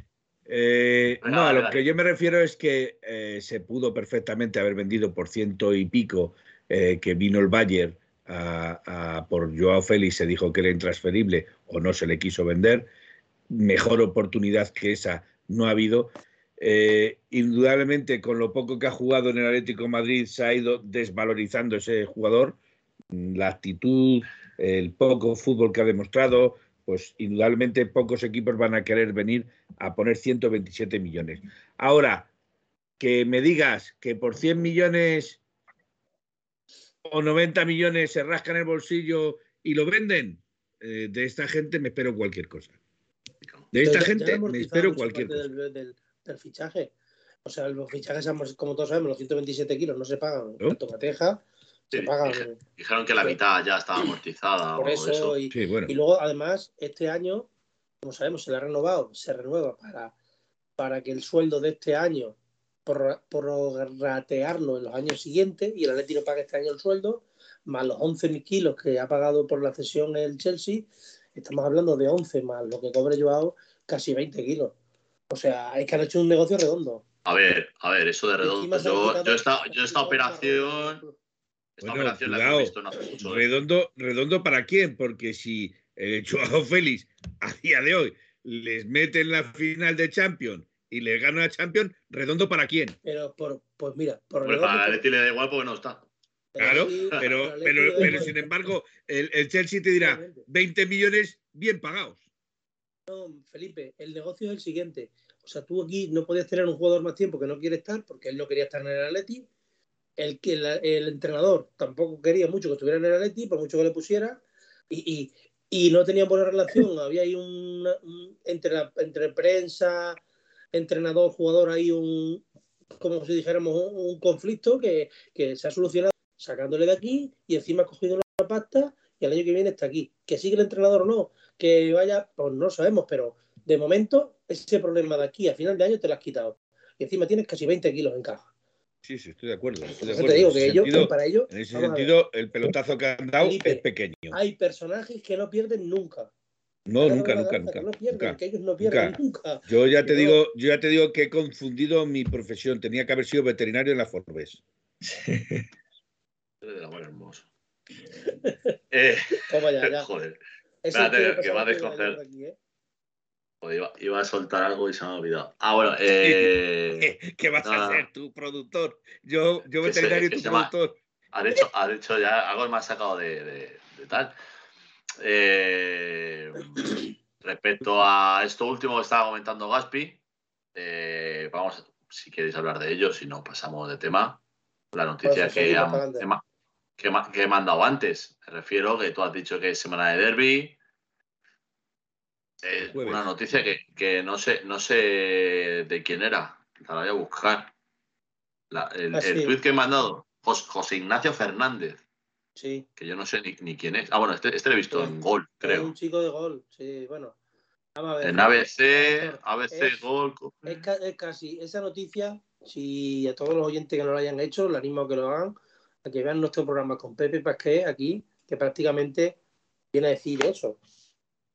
Eh, no, a lo que yo me refiero es que eh, se pudo perfectamente haber vendido por ciento y pico eh, que vino el Por Joao Félix, se dijo que era intransferible o no se le quiso vender. Mejor oportunidad que esa no ha habido. indudablemente, con lo poco que ha jugado en el Atlético Madrid, se ha ido desvalorizando ese jugador. La actitud, el poco fútbol que ha demostrado, pues indudablemente pocos equipos van a querer venir a poner 127 millones. Ahora, que me digas que por 100 millones o 90 millones se rascan el bolsillo y lo venden, eh, de esta gente me espero cualquier cosa. De esta gente me espero cualquier cosa. Del, fichaje. O sea, los fichajes, como todos sabemos, los 127 kilos no se pagan. ¿No? Tomateja, Dijeron que la mitad ya estaba amortizada. Por eso, Y, luego, además, este año, como sabemos, se le ha renovado, se renueva para, para que el sueldo de este año, por, ratearlo en los años siguientes, y el Atlético paga este año el sueldo, más los 11.000 kilos que ha pagado por la cesión el Chelsea, estamos hablando de 11 más lo que cobre Joao, casi 20 kilos. O sea, es que han hecho un negocio redondo. A ver, a ver, eso de redondo. Yo, yo, esta, yo esta operación bueno, cuidado, ¿eh? redondo, redondo para quién, porque si el Joao Félix a día de hoy les mete en la final de Champions y les gana la Champions, redondo para quién. Pero por, pues mira, por redondo, para Leti le da igual porque no está. Claro, pero, pero, pero, sin embargo, el, el, Chelsea te dirá 20 millones bien pagados. No, Felipe, el negocio es el siguiente. O sea, tú aquí no podías tener un jugador más tiempo que no quiere estar porque él no quería estar en el Atleti el, que el entrenador tampoco quería mucho que estuviera en el Atleti, por mucho que le pusiera, y, no tenía buena relación. Había ahí un, entre, entre prensa, entrenador, jugador, ahí un, como si dijéramos, un, conflicto que, se ha solucionado sacándole de aquí y encima ha cogido una pasta y el año que viene está aquí. Que sigue el entrenador o no, que vaya, pues no sabemos, pero de momento ese problema de aquí a final de año te lo has quitado. Y encima tienes casi 20 kilos en caja. Sí, sí, estoy de acuerdo. Te digo que ellos, para ellos, en ese sentido, el pelotazo que han dado es pequeño. Hay personajes que no pierden nunca. No, nunca, nunca, nunca. No pierden, Que ellos no pierden nunca. Yo ya te digo, yo ya te digo que he confundido mi profesión. Tenía que haber sido veterinario en la Forbes. de amor hermoso. eh, Toma ya, ya. Joder. Espérate, que va a descoger. Iba, a soltar algo y se me ha olvidado. Ah, bueno. Eh, ¿Qué vas a hacer tú, productor? Yo, yo veterinario y tu productor. Ha dicho, ha dicho ya algo más sacado de, tal. Eh, respecto a esto último que estaba comentando Gaspi, eh, vamos, si queréis hablar de ello, si no, pasamos de tema. La noticia pues que, que, que, he mandado antes. Me refiero que tú has dicho que es semana de derby eh, una noticia que, no sé, no sé de quién era. La voy a buscar. el, ah, tuit que he mandado, José, Ignacio Fernández. Sí. Que yo no sé ni, quién es. Ah, bueno, este, este lo he visto en Gol, creo. un chico de Gol, sí, bueno. En ABC, ABC, Gol. Es, casi esa noticia, si a todos los oyentes que no lo hayan hecho, le animo a que lo hagan, a que vean nuestro programa con Pepe Pasqué aquí, que prácticamente viene a decir eso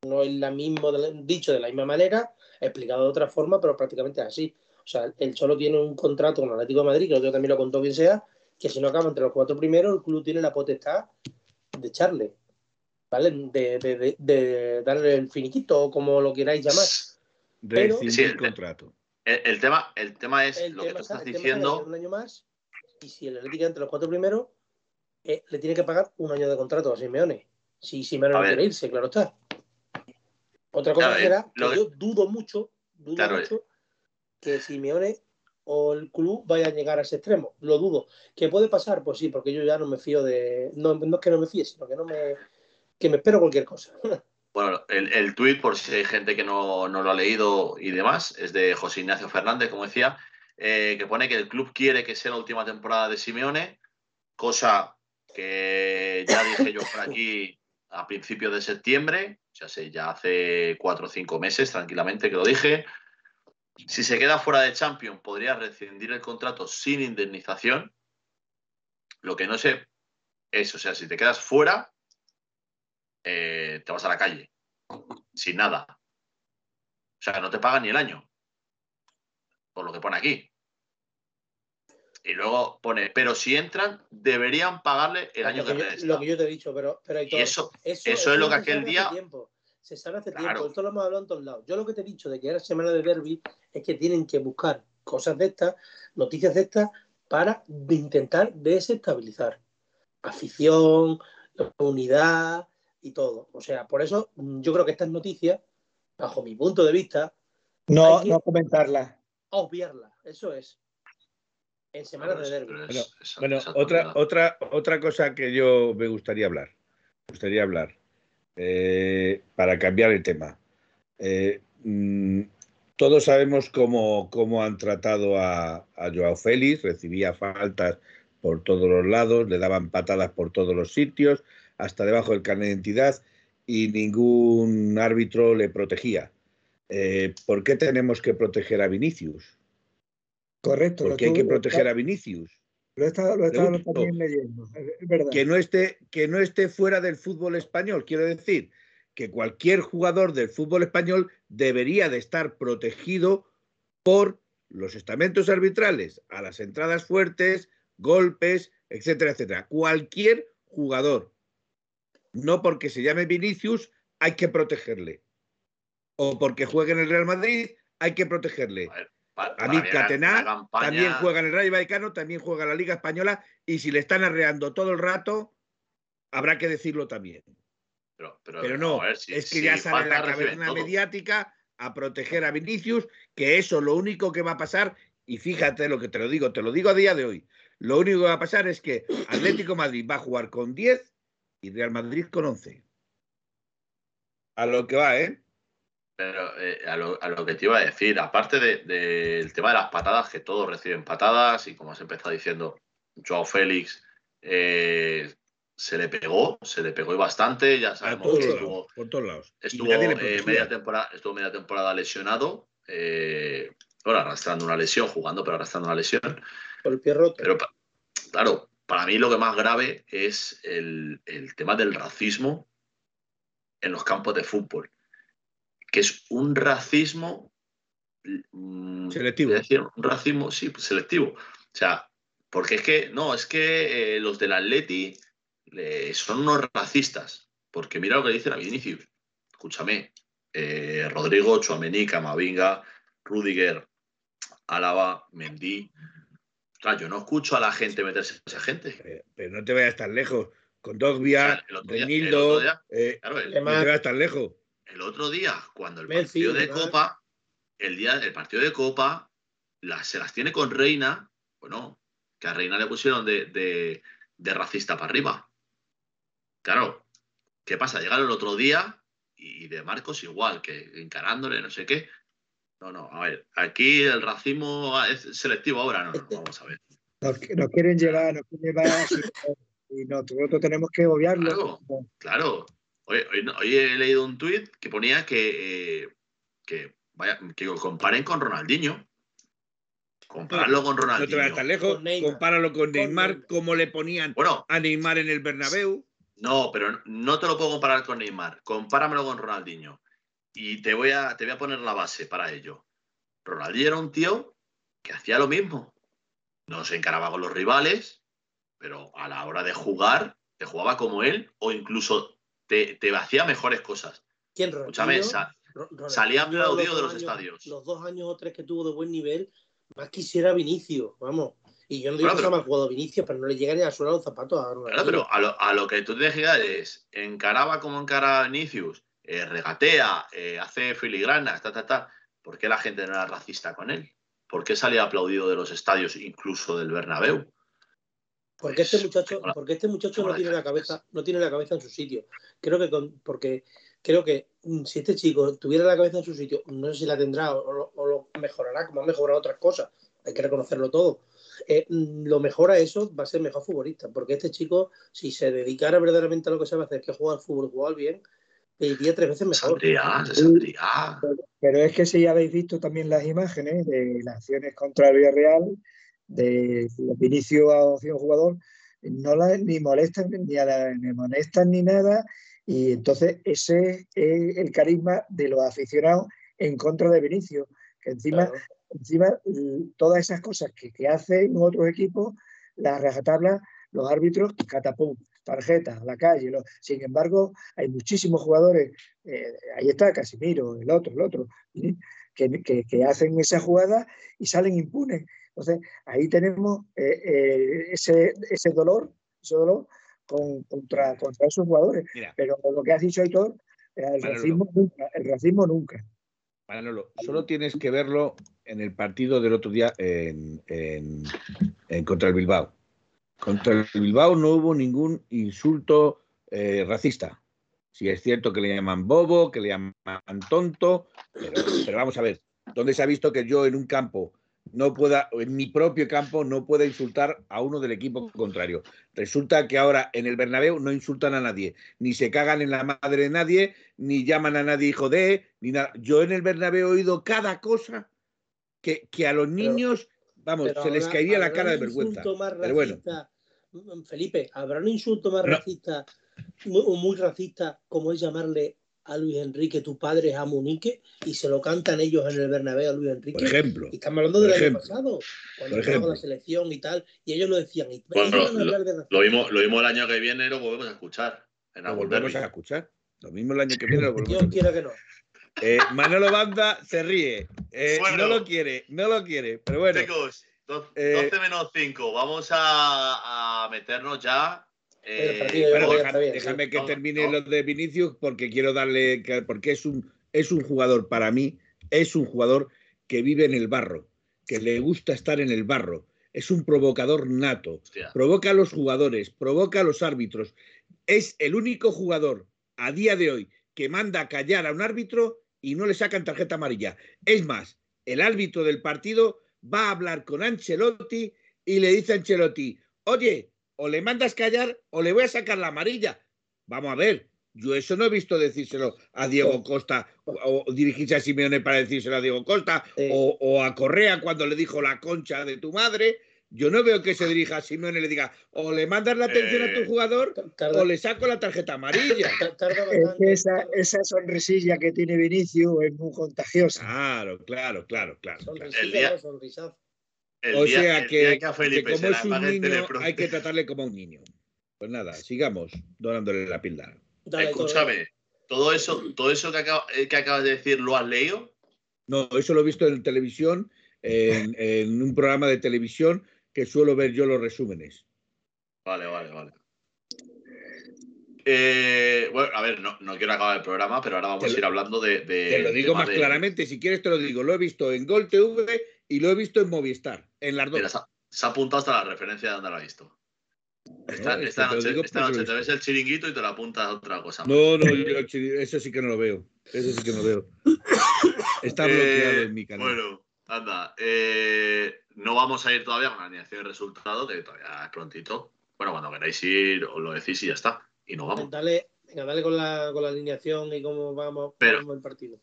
no es la mismo dicho de la misma manera, explicado de otra forma, pero prácticamente es así. O sea, él solo tiene un contrato con el Atlético de Madrid, que otro también lo contó quien sea, que si no acaba entre los cuatro primeros, el club tiene la potestad de echarle, ¿vale? De, darle el finiquito o como lo queráis llamar. Pero, el, contrato. El, tema, el tema es lo que tú estás diciendo. Un año más, y si el Atlético entre los cuatro primeros, eh, le tiene que pagar un año de contrato a Simeone. Si Simeone no quiere irse, claro está. Otra cosa será que yo dudo mucho, dudo mucho que Simeone o el club vayan a llegar a ese extremo. Lo dudo. ¿Qué puede pasar? Pues sí, porque yo ya no me fío de. No, es que no me fíe, sino que no me. que me espero cualquier cosa. Bueno, el, el tuit, por si hay gente que no, lo ha leído y demás, es de José Ignacio Fernández, como decía, eh, que pone que el club quiere que sea la última temporada de Simeone, cosa que ya dije yo por aquí a principios de septiembre, ya sé, ya hace cuatro o cinco meses tranquilamente que lo dije. Si se queda fuera de Champions, podría rescindir el contrato sin indemnización. Lo que no sé es, o sea, si te quedas fuera, eh, te vas a la calle, sin nada. sea, no te pagan ni el año. Por lo que pone aquí. Y luego pone, pero si entran, deberían pagarle el año que, resta. Lo que yo te he dicho, pero, pero y eso, eso, es lo que aquel día. Se sabe hace tiempo, esto lo hemos hablado en todos lados. Yo lo que te he dicho de que era semana de derby es que tienen que buscar cosas de estas, noticias de estas, para intentar desestabilizar afición, unidad y todo. O sea, por eso mm, yo creo que estas noticias, bajo mi punto de vista, no, no comentarlas. Obviarlas, eso es en semanas de derby. Bueno, otra, otra, otra cosa que yo me gustaría hablar, gustaría hablar, eh, para cambiar el tema. Eh, mm, todos sabemos cómo, cómo han tratado a, a, Joao Félix, recibía faltas por todos los lados, le daban patadas por todos los sitios, hasta debajo del carnet de identidad, y ningún árbitro le protegía. Eh, ¿Por qué tenemos que proteger a Vinicius? Correcto. Porque hay que proteger a Vinicius. Lo he estado, lo también leyendo, es verdad. Que no, esté, que no esté fuera del fútbol español. Quiero decir que cualquier jugador del fútbol español debería de estar protegido por los estamentos arbitrales, a las entradas fuertes, golpes, etcétera, etcétera. Cualquier jugador. No porque se llame Vinicius hay que protegerle. O porque juegue en el Real Madrid hay que protegerle. David Catená también juega en el Rayo Vallecano, también juega en la Liga Española y si le están arreando todo el rato, habrá que decirlo también. Pero, no, es que ya sale la caverna mediática a proteger a Vinicius, que eso lo único que va a pasar, y fíjate lo que te lo digo, te lo digo a día de hoy, lo único que va a pasar es que Atlético Madrid va a jugar con 10 y Real Madrid con 11. A lo que va, ¿eh? Pero eh, a, lo, que te iba a decir, aparte del tema de las patadas, que todos reciben patadas, y como has empezado diciendo, Joao Félix eh, se le pegó, se le pegó bastante, ya sabemos que estuvo, por todos lados. Estuvo, eh, media temporada, estuvo media temporada lesionado, bueno, arrastrando una lesión, jugando, pero arrastrando una lesión. Por el pie roto. Pero claro, para mí lo que más grave es el, el tema del racismo en los campos de fútbol que es un racismo mm, selectivo. Decir, un racismo, sí, selectivo. O sea, porque es que, no, es que eh, los del Atleti son unos racistas. Porque mira lo que dicen a Vinicius. Escúchame, eh, Rodrigo, Chuamení, Camavinga, Rudiger, Álava, Mendy. O yo no escucho a la gente meterse a esa gente. Pero, no te vayas tan lejos. Con vías, o sea, eh, no te vayas tan lejos el otro día, cuando el partido de Copa, el día del partido de Copa, se las tiene con Reina, bueno, que a Reina le pusieron de, racista para arriba. Claro, ¿qué pasa? Llegar el otro día y de Marcos igual, que encarándole, no sé qué. No, no, a ver, aquí el racismo es selectivo ahora, no, no, vamos a ver. Nos, quieren llevar, nos quieren llevar y nosotros tenemos que obviarlo. Claro, claro. Hoy, he leído un tuit que ponía que, eh, que, vaya, que lo comparen con Ronaldinho. Compararlo con Ronaldinho. No te vayas tan lejos. Compáralo con Neymar, como le ponían a Neymar en el Bernabéu. No, pero no te lo puedo comparar con Neymar. Compáramelo con Ronaldinho. Y te voy a, te voy a poner la base para ello. Ronaldinho era un tío que hacía lo mismo. No se encaraba con los rivales, pero a la hora de jugar, te jugaba como él o incluso te, te hacía mejores cosas. ¿Quién, Escúchame, salía aplaudido de los estadios. Los dos años o tres que tuvo de buen nivel, más quisiera Vinicio, vamos. Y yo no digo que que más jugado Vinicio, pero no le llega ni a suela los zapatos a Claro, pero a lo, a lo, que tú te decías es, encaraba como encara Vinicius, eh, regatea, eh, hace filigranas, ta, ta, ta. ¿Por qué la gente no era racista con él? ¿Por qué salía aplaudido de los estadios, incluso del Bernabéu? Porque este muchacho, porque este muchacho no tiene la cabeza, no tiene la cabeza en su sitio. Creo que porque creo que mm, si este chico tuviera la cabeza en su sitio, no sé si la tendrá o, lo, mejorará, como ha mejorado otras cosas. Hay que reconocerlo todo. Eh, mm, lo mejora eso, va a ser mejor futbolista. Porque este chico, si se dedicara verdaderamente a lo que sabe hacer, que es jugar fútbol, jugar bien, iría tres veces mejor. Pero es que si habéis visto también las imágenes de las acciones contra el Villarreal, de inicio a opción jugador, no la, ni molestan ni, a ni molestan ni nada. Y entonces ese es el carisma de los aficionados en contra de Vinicio, que encima, encima todas esas cosas que, que hacen otros equipos, las rajatabla los árbitros, catapum, tarjetas, a la calle. Sin embargo, hay muchísimos jugadores, eh, ahí está Casimiro, el otro, el otro, que, hacen esa jugada y salen impunes. Entonces, ahí tenemos eh, eh, ese, ese dolor, ese dolor contra, contra esos jugadores. Pero lo que has dicho, Aitor, el racismo nunca, el racismo nunca. solo tienes que verlo en el partido del otro día en, contra el Bilbao. Contra el Bilbao no hubo ningún insulto eh, racista. Si es cierto que le llaman bobo, que le llaman tonto, pero, vamos a ver, ¿dónde se ha visto que yo en un campo no pueda, en mi propio campo, no pueda insultar a uno del equipo contrario? Resulta que ahora en el Bernabéu no insultan a nadie, ni se cagan en la madre de nadie, ni llaman a nadie hijo de, ni nada. Yo en el Bernabéu he oído cada cosa que, a los niños, vamos, se les caería la cara de vergüenza. Pero bueno. Mm, Felipe, ¿habrá un insulto más racista o muy, racista como es llamarle a Luis Enrique, tu padre es Amunique, y se lo cantan ellos en el Bernabéu a Luis Enrique. Por ejemplo. Y estamos hablando del año pasado, cuando estaba la selección y tal, y ellos lo decían. Y bueno, lo, vimos, lo vimos el año que viene y lo volvemos a escuchar. lo volvemos a escuchar. Lo mismo el año que viene lo volvemos Dios quiera que no. Eh, Manolo Banda se ríe. Eh, no lo quiere, no lo quiere. Pero bueno. 12, eh, menos 5. Vamos a, meternos ya. Eh, déjame, que termine lo de Vinicius porque quiero darle. Porque es un, es un jugador, para mí, es un jugador que vive en el barro, que le gusta estar en el barro. Es un provocador nato. Provoca a los jugadores, provoca a los árbitros. Es el único jugador a día de hoy que manda a callar a un árbitro y no le sacan tarjeta amarilla. Es más, el árbitro del partido va a hablar con Ancelotti y le dice a Ancelotti, oye, o le mandas callar o le voy a sacar la amarilla. Vamos a ver, yo eso no he visto decírselo a Diego Costa o, dirigirse a Simeone para decírselo a Diego Costa o, a Correa cuando le dijo la concha de tu madre. Yo no veo que se dirija a Simeone y le diga o le mandas la atención a tu eh, jugador o le saco la tarjeta amarilla. esa, esa, sonrisilla que tiene Vinicio es muy contagiosa. Claro, claro, claro, claro. o sea que, como es un niño hay que tratarle como un niño. Pues nada, sigamos donándole la píldora. Escúchame, todo eso, todo eso que, eh, que acabas de decir, ¿lo has leído? No, eso lo he visto en televisión, en un programa de televisión que suelo ver yo los resúmenes. Vale, vale, vale. Eh, bueno, a ver, no, quiero acabar el programa, pero ahora vamos a ir hablando de. te lo digo más claramente, si quieres te lo digo. Lo he visto en Gol TV y lo he visto en Movistar, en las dos. se, ha apuntado hasta la referencia de donde lo ha visto. Esta, noche, te, ves el chiringuito y te lo apuntas a otra cosa. No, no, eso sí que no lo veo. Eso sí que no lo veo. Está bloqueado en mi canal. Bueno, anda. Eh, no vamos a ir todavía con la alineación de resultado, que todavía es prontito. Bueno, cuando queráis ir, os lo decís y ya está. Y no vamos. Dale, venga, dale con la, con la alineación y cómo vamos, pero, el partido.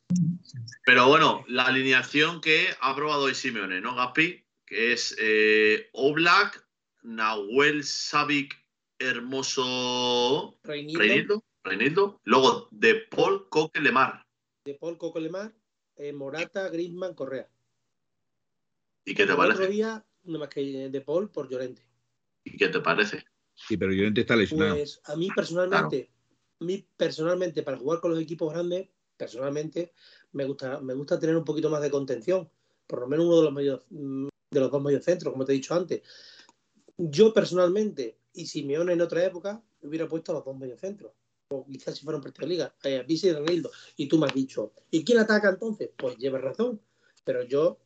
Pero bueno, la alineación que ha aprobado hoy Simeone, ¿no, Gaspi? Que es eh, Oblak, Nahuel Savic, Hermoso Reinildo. Reinildo. Luego De Paul Coquelemar. De Paul Coquelemar, eh, Morata, Griezmann, Correa. ¿Y qué te parece? Otro día, no más que de Paul por Llorente. ¿Y qué te parece? Sí, pero Llorente está lesionado. Pues a mí personalmente, mí personalmente, para jugar con los equipos grandes, personalmente, me gusta, me gusta tener un poquito más de contención. Por lo menos uno de los medios, mm, de los dos medios centros, como te he dicho antes. Yo personalmente, y Simeone en otra época, hubiera puesto a los dos medios centros. O quizás si fuera un partido liga, a eh, y Renildo. Y tú me has dicho, ¿y quién ataca entonces? Pues llevas razón. Pero yo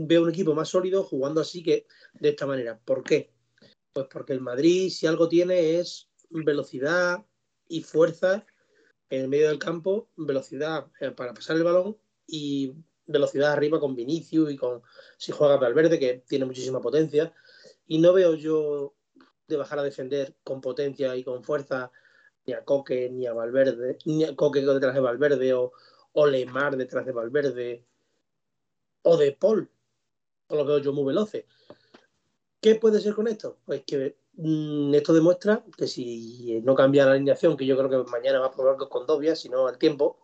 veo un equipo más sólido jugando así que de esta manera. ¿Por qué? Pues porque el Madrid, si algo tiene, es velocidad y fuerza en el medio del campo, velocidad eh, para pasar el balón y velocidad arriba con Vinicius y con si juega Valverde, que tiene muchísima potencia. Y no veo yo de bajar a defender con potencia y con fuerza ni a Coque ni a Valverde, ni a Coque detrás de Valverde o, o Lemar detrás de Valverde o de Paul lo veo yo muy veloces. ¿Qué puede ser con esto? Pues que esto demuestra que si no cambia la alineación, que yo creo que mañana va a probar con Dobia, si no al tiempo,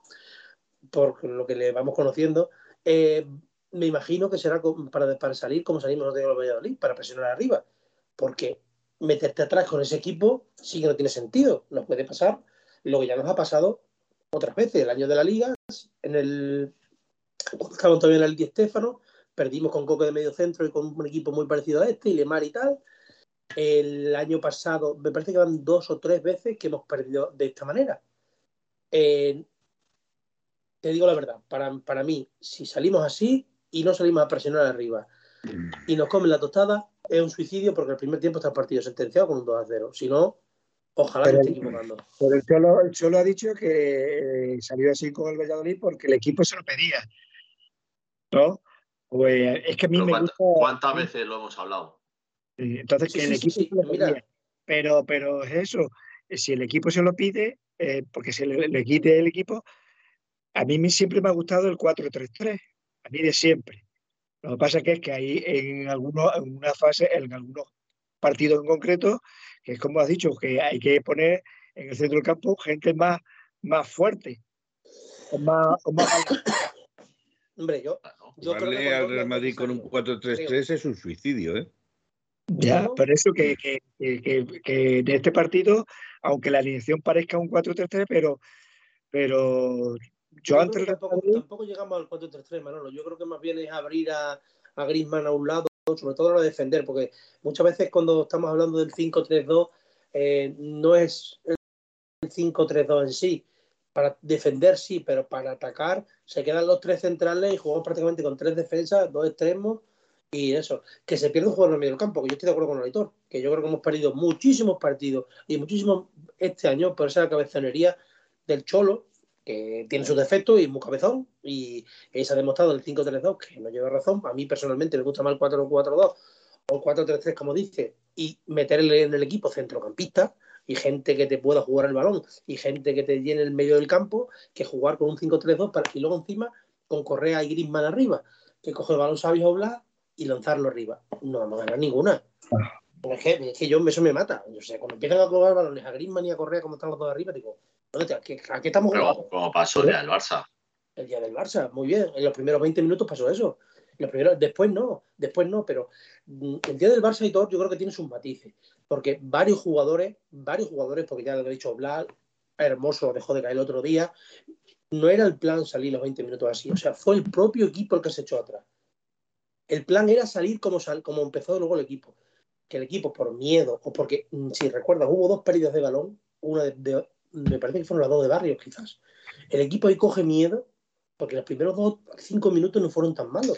por lo que le vamos conociendo, eh, me imagino que será para, salir como salimos nosotros de los Valladolid, para presionar arriba, porque meterte atrás con ese equipo sí que no tiene sentido. Nos puede pasar lo que ya nos ha pasado otras veces. El año de la liga, en el. Cuando todavía en el Di Stéfano, perdimos con Coque de medio centro y con un equipo muy parecido a este, y Lemar y tal. El año pasado, me parece que van dos o tres veces que hemos perdido de esta manera. Eh, te digo la verdad, para, para mí, si salimos así y no salimos a presionar arriba y nos comen la tostada, es un suicidio porque el primer tiempo está el partido sentenciado con un 2 a 0. Si no, ojalá me esté equivocando. Pero el Cholo, el Cholo ha dicho que eh, salió así con el Valladolid porque el equipo se lo pedía. ¿No? Pues es que a mí me gusta. ¿Cuántas veces lo hemos hablado? Entonces, que el equipo. Pero, pero es eso. Si el equipo se lo pide, eh, porque se le, le quite el equipo, a mí siempre me ha gustado el 4-3-3. A mí de siempre. Lo que pasa que es que hay en, algunos, en una fase, en algunos partidos en concreto, que es como has dicho, que hay que poner en el centro del campo gente más, más fuerte. O más, Hombre, yo. yo creo que al Real Madrid con un 4-3-3 es un suicidio, ¿eh? Ya, por eso que, que, que, que, de este partido, aunque la alineación parezca un 4-3-3, pero, pero yo, antes tampoco, llegamos al 4-3-3, Manolo. Yo creo que más bien es abrir a, a Griezmann a un lado, sobre todo a defender, porque muchas veces cuando estamos hablando del 5-3-2, eh, no es el 5-3-2 en sí. Para defender sí, pero para atacar se quedan los tres centrales y jugamos prácticamente con tres defensas, dos extremos y eso. Que se pierde un jugador en el medio del campo, que yo estoy de acuerdo con el editor, que yo creo que hemos perdido muchísimos partidos y muchísimos este año por esa cabezonería del Cholo, que tiene sus defectos y es muy cabezón, y se ha demostrado el 5-3-2 que no lleva razón. A mí personalmente me gusta más el 4-4-2 o el 4-3-3, como dice, y meterle en el equipo centrocampista y gente que te pueda jugar el balón y gente que te llene el medio del campo que jugar con un 5-3-2 y luego encima con Correa y Griezmann arriba, que coge el balón Sabio Obla y lanzarlo arriba. No vamos a ganar ninguna. Ah. Es que, es que yo eso me mata. O sea, cuando empiezan a colgar balones a Griezmann y a Correa como están los dos arriba, digo, ¿A qué, estamos jugando? como pasó el día del Barça. El día del Barça, muy bien. En los primeros 20 minutos pasó eso. los primeros, después no, después no, pero mm, el día del Barça y todo, yo creo que tiene sus matices. Porque varios jugadores, varios jugadores, porque ya lo he dicho, Blas, Hermoso dejó de caer el otro día, no era el plan salir los 20 minutos así. O sea, fue el propio equipo el que se echó atrás. El plan era salir como, sal, como empezó luego el equipo. Que el equipo, por miedo, o porque, mm, si recuerdas, hubo dos pérdidas de balón, una de, me parece que fueron las dos de barrio quizás. El equipo ahí coge miedo, porque los primeros dos, cinco minutos no fueron tan malos.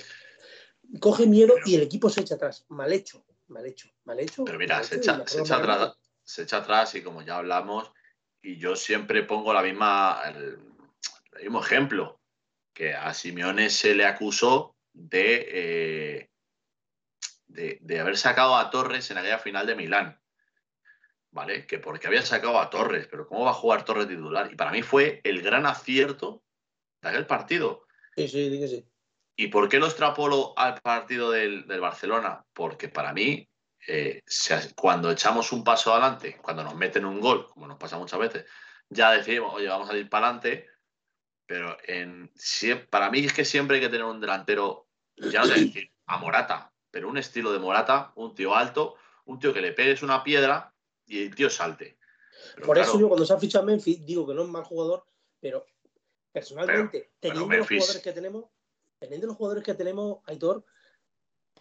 Coge miedo y el equipo se echa atrás. Mal hecho, mal hecho, mal hecho. Pero mira, se, echa, atrás, se echa atrás y como ya hablamos, y yo siempre pongo la misma, el, mismo ejemplo, que a Simeone se le acusó de, eh, de, de, haber sacado a Torres en aquella final de Milán. ¿vale? Que porque había sacado a Torres, pero ¿cómo va a jugar Torres titular? Y para mí fue el gran acierto de aquel partido. Sí, sí, sí, sí. ¿Y por qué lo extrapolo al partido del, Barcelona? Porque para mí, eh, cuando echamos un paso adelante, cuando nos meten un gol, como nos pasa muchas veces, ya decimos, oye, vamos a ir para adelante, pero en, para mí es que siempre hay que tener un delantero, ya no sé decir, a Morata, pero un estilo de Morata, un tío alto, un tío que le pegues una piedra y el tío salte. Por eso yo cuando se ha fichado Memphis digo que no es mal jugador, pero personalmente, teniendo los jugadores que tenemos, teniendo los jugadores que tenemos, Aitor,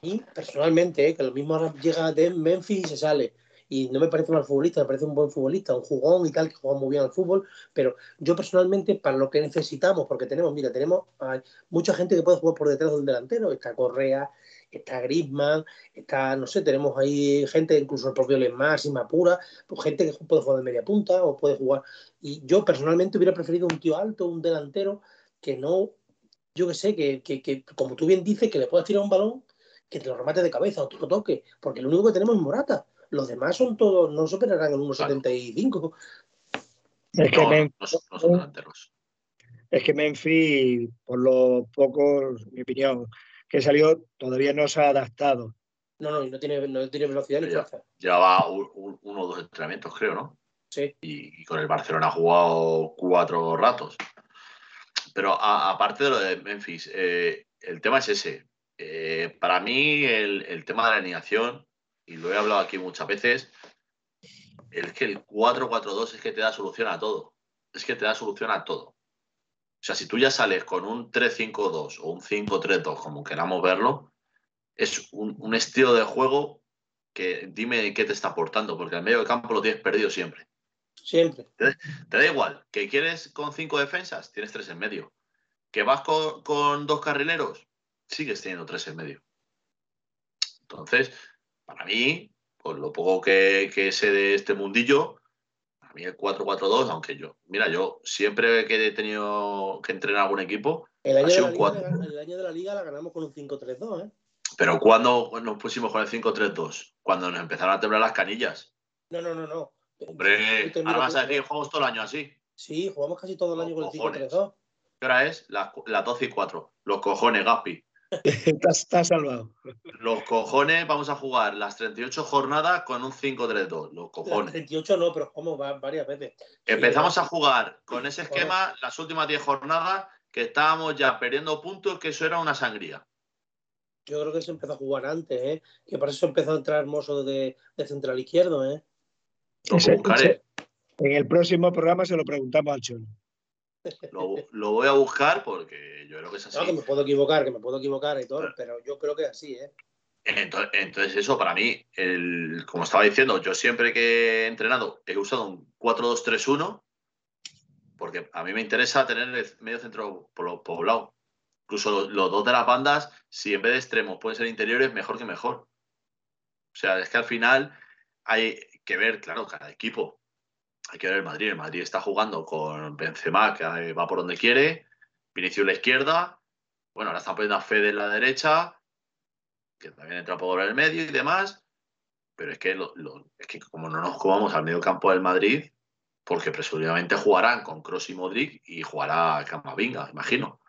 y personalmente, eh, que lo mismo llega de Memphis y se sale. Y no me parece un mal futbolista, me parece un buen futbolista, un jugón y tal, que juega muy bien al fútbol, pero yo personalmente, para lo que necesitamos, porque tenemos, mira, tenemos hay mucha gente que puede jugar por detrás del delantero, está Correa, está Griezmann, está, no sé, tenemos ahí gente, incluso el propio Lemar, Simapura, pues gente que puede jugar de media punta o puede jugar. Y yo personalmente hubiera preferido un tío alto, un delantero, que no, yo que sé, que, que, como tú bien dices, que le puedas tirar un balón, que te lo remate de cabeza o te lo toque, porque lo único que tenemos es Morata. Los demás son todos, no superarán el 1,75. Es que, Memphis, es que Memphis, por lo poco, mi opinión, que salió todavía no se ha adaptado. No, no, no tiene, no tiene velocidad ni fuerza. Llevaba uno o dos entrenamientos, creo, ¿no? Sí. Y, con el Barcelona ha jugado cuatro ratos. pero aparte de lo de Memphis, eh, el tema es ese. Eh, para mí, el, tema de la alineación, y lo he hablado aquí muchas veces, es que el 4-4-2 es que te da solución a todo. Es que te da solución a todo. O sea, si tú ya sales con un 3-5-2 o un 5-3-2, como queramos verlo, es un, estilo de juego que dime qué te está aportando, porque al medio del campo lo tienes perdido siempre. Siempre. Te, da igual. ¿Que quieres con cinco defensas? Tienes tres en medio. ¿Que vas con, dos carrileros? Sigues teniendo tres en medio. Entonces, para mí, por lo poco que, que sé de este mundillo, a mí el 4-4-2, aunque yo, mira, yo siempre que he tenido que entrenar algún equipo, el año, de la, liga, el año de la liga la ganamos con un 5-3-2, ¿eh? Pero cuando nos pusimos con el 5-3-2? Cuando nos empezaron a temblar las canillas. No, no, no, no. Hombre, ahora vas a decir jugamos todo el año así. Sí, jugamos casi todo el año con el 5-3-2. ¿Qué hora es? Las la 12 y 4. Los cojones, Gaspi. Estás salvado. Los cojones, vamos a jugar las 38 jornadas con un 5-3-2. Los cojones. Las 38 no, pero jugamos varias veces. Empezamos a jugar con ese esquema las últimas 10 jornadas que estábamos ya perdiendo puntos, que eso era una sangría. Yo creo que se empezó a jugar antes, ¿eh? que por eso empezó a entrar Hermoso de, central izquierdo. ¿eh? En el próximo programa se lo preguntamos al Cholo. Lo, voy a buscar porque yo creo que es así. No, que me puedo equivocar, que me puedo equivocar y todo, pero, yo creo que es así, ¿eh? Entonces, eso para mí, el, como estaba diciendo, yo siempre que he entrenado he usado un 4-2-3-1 porque a mí me interesa tener el medio centro poblado. Incluso los, los, dos de las bandas, si en vez de extremos pueden ser interiores, mejor que mejor. O sea, es que al final hay que ver, claro, cada equipo hay que ver el Madrid. El Madrid está jugando con Benzema, que va por donde quiere, Vinicius la izquierda, bueno, ahora están poniendo a Fede en la derecha, que también entra por el medio y demás, pero es que, es que como no nos comamos al medio campo del Madrid, porque presumiblemente jugarán con Cross y Modric y jugará Camavinga, imagino.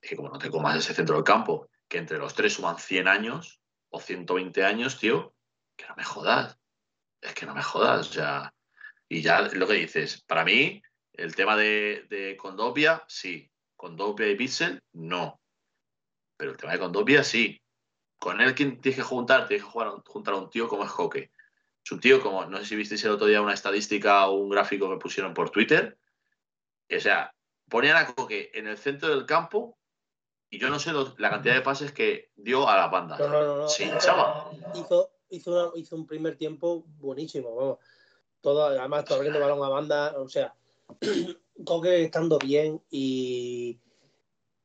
Es que como no te comas ese centro del campo, que entre los tres suman 100 años o 120 años, tío, que no me jodas. Es que no me jodas, o sea, y ya lo que dices, para mí, el tema de, de Condopia, sí. Condopia y Pixel, no. Pero el tema de Condopia, sí. Con él, quien tienes que juntar? Tienes que jugar, juntar a un tío como es Joque. Es un tío como, no sé si visteis el otro día una estadística o un gráfico que pusieron por Twitter. O sea, ponían a Coque en el centro del campo y yo no sé la cantidad de pases que dio a la banda. No, no, no. Sí, chaval. Hizo, hizo, hizo un primer tiempo buenísimo, vamos todo, además todo abriendo balón a banda, o sea, Coque estando bien y,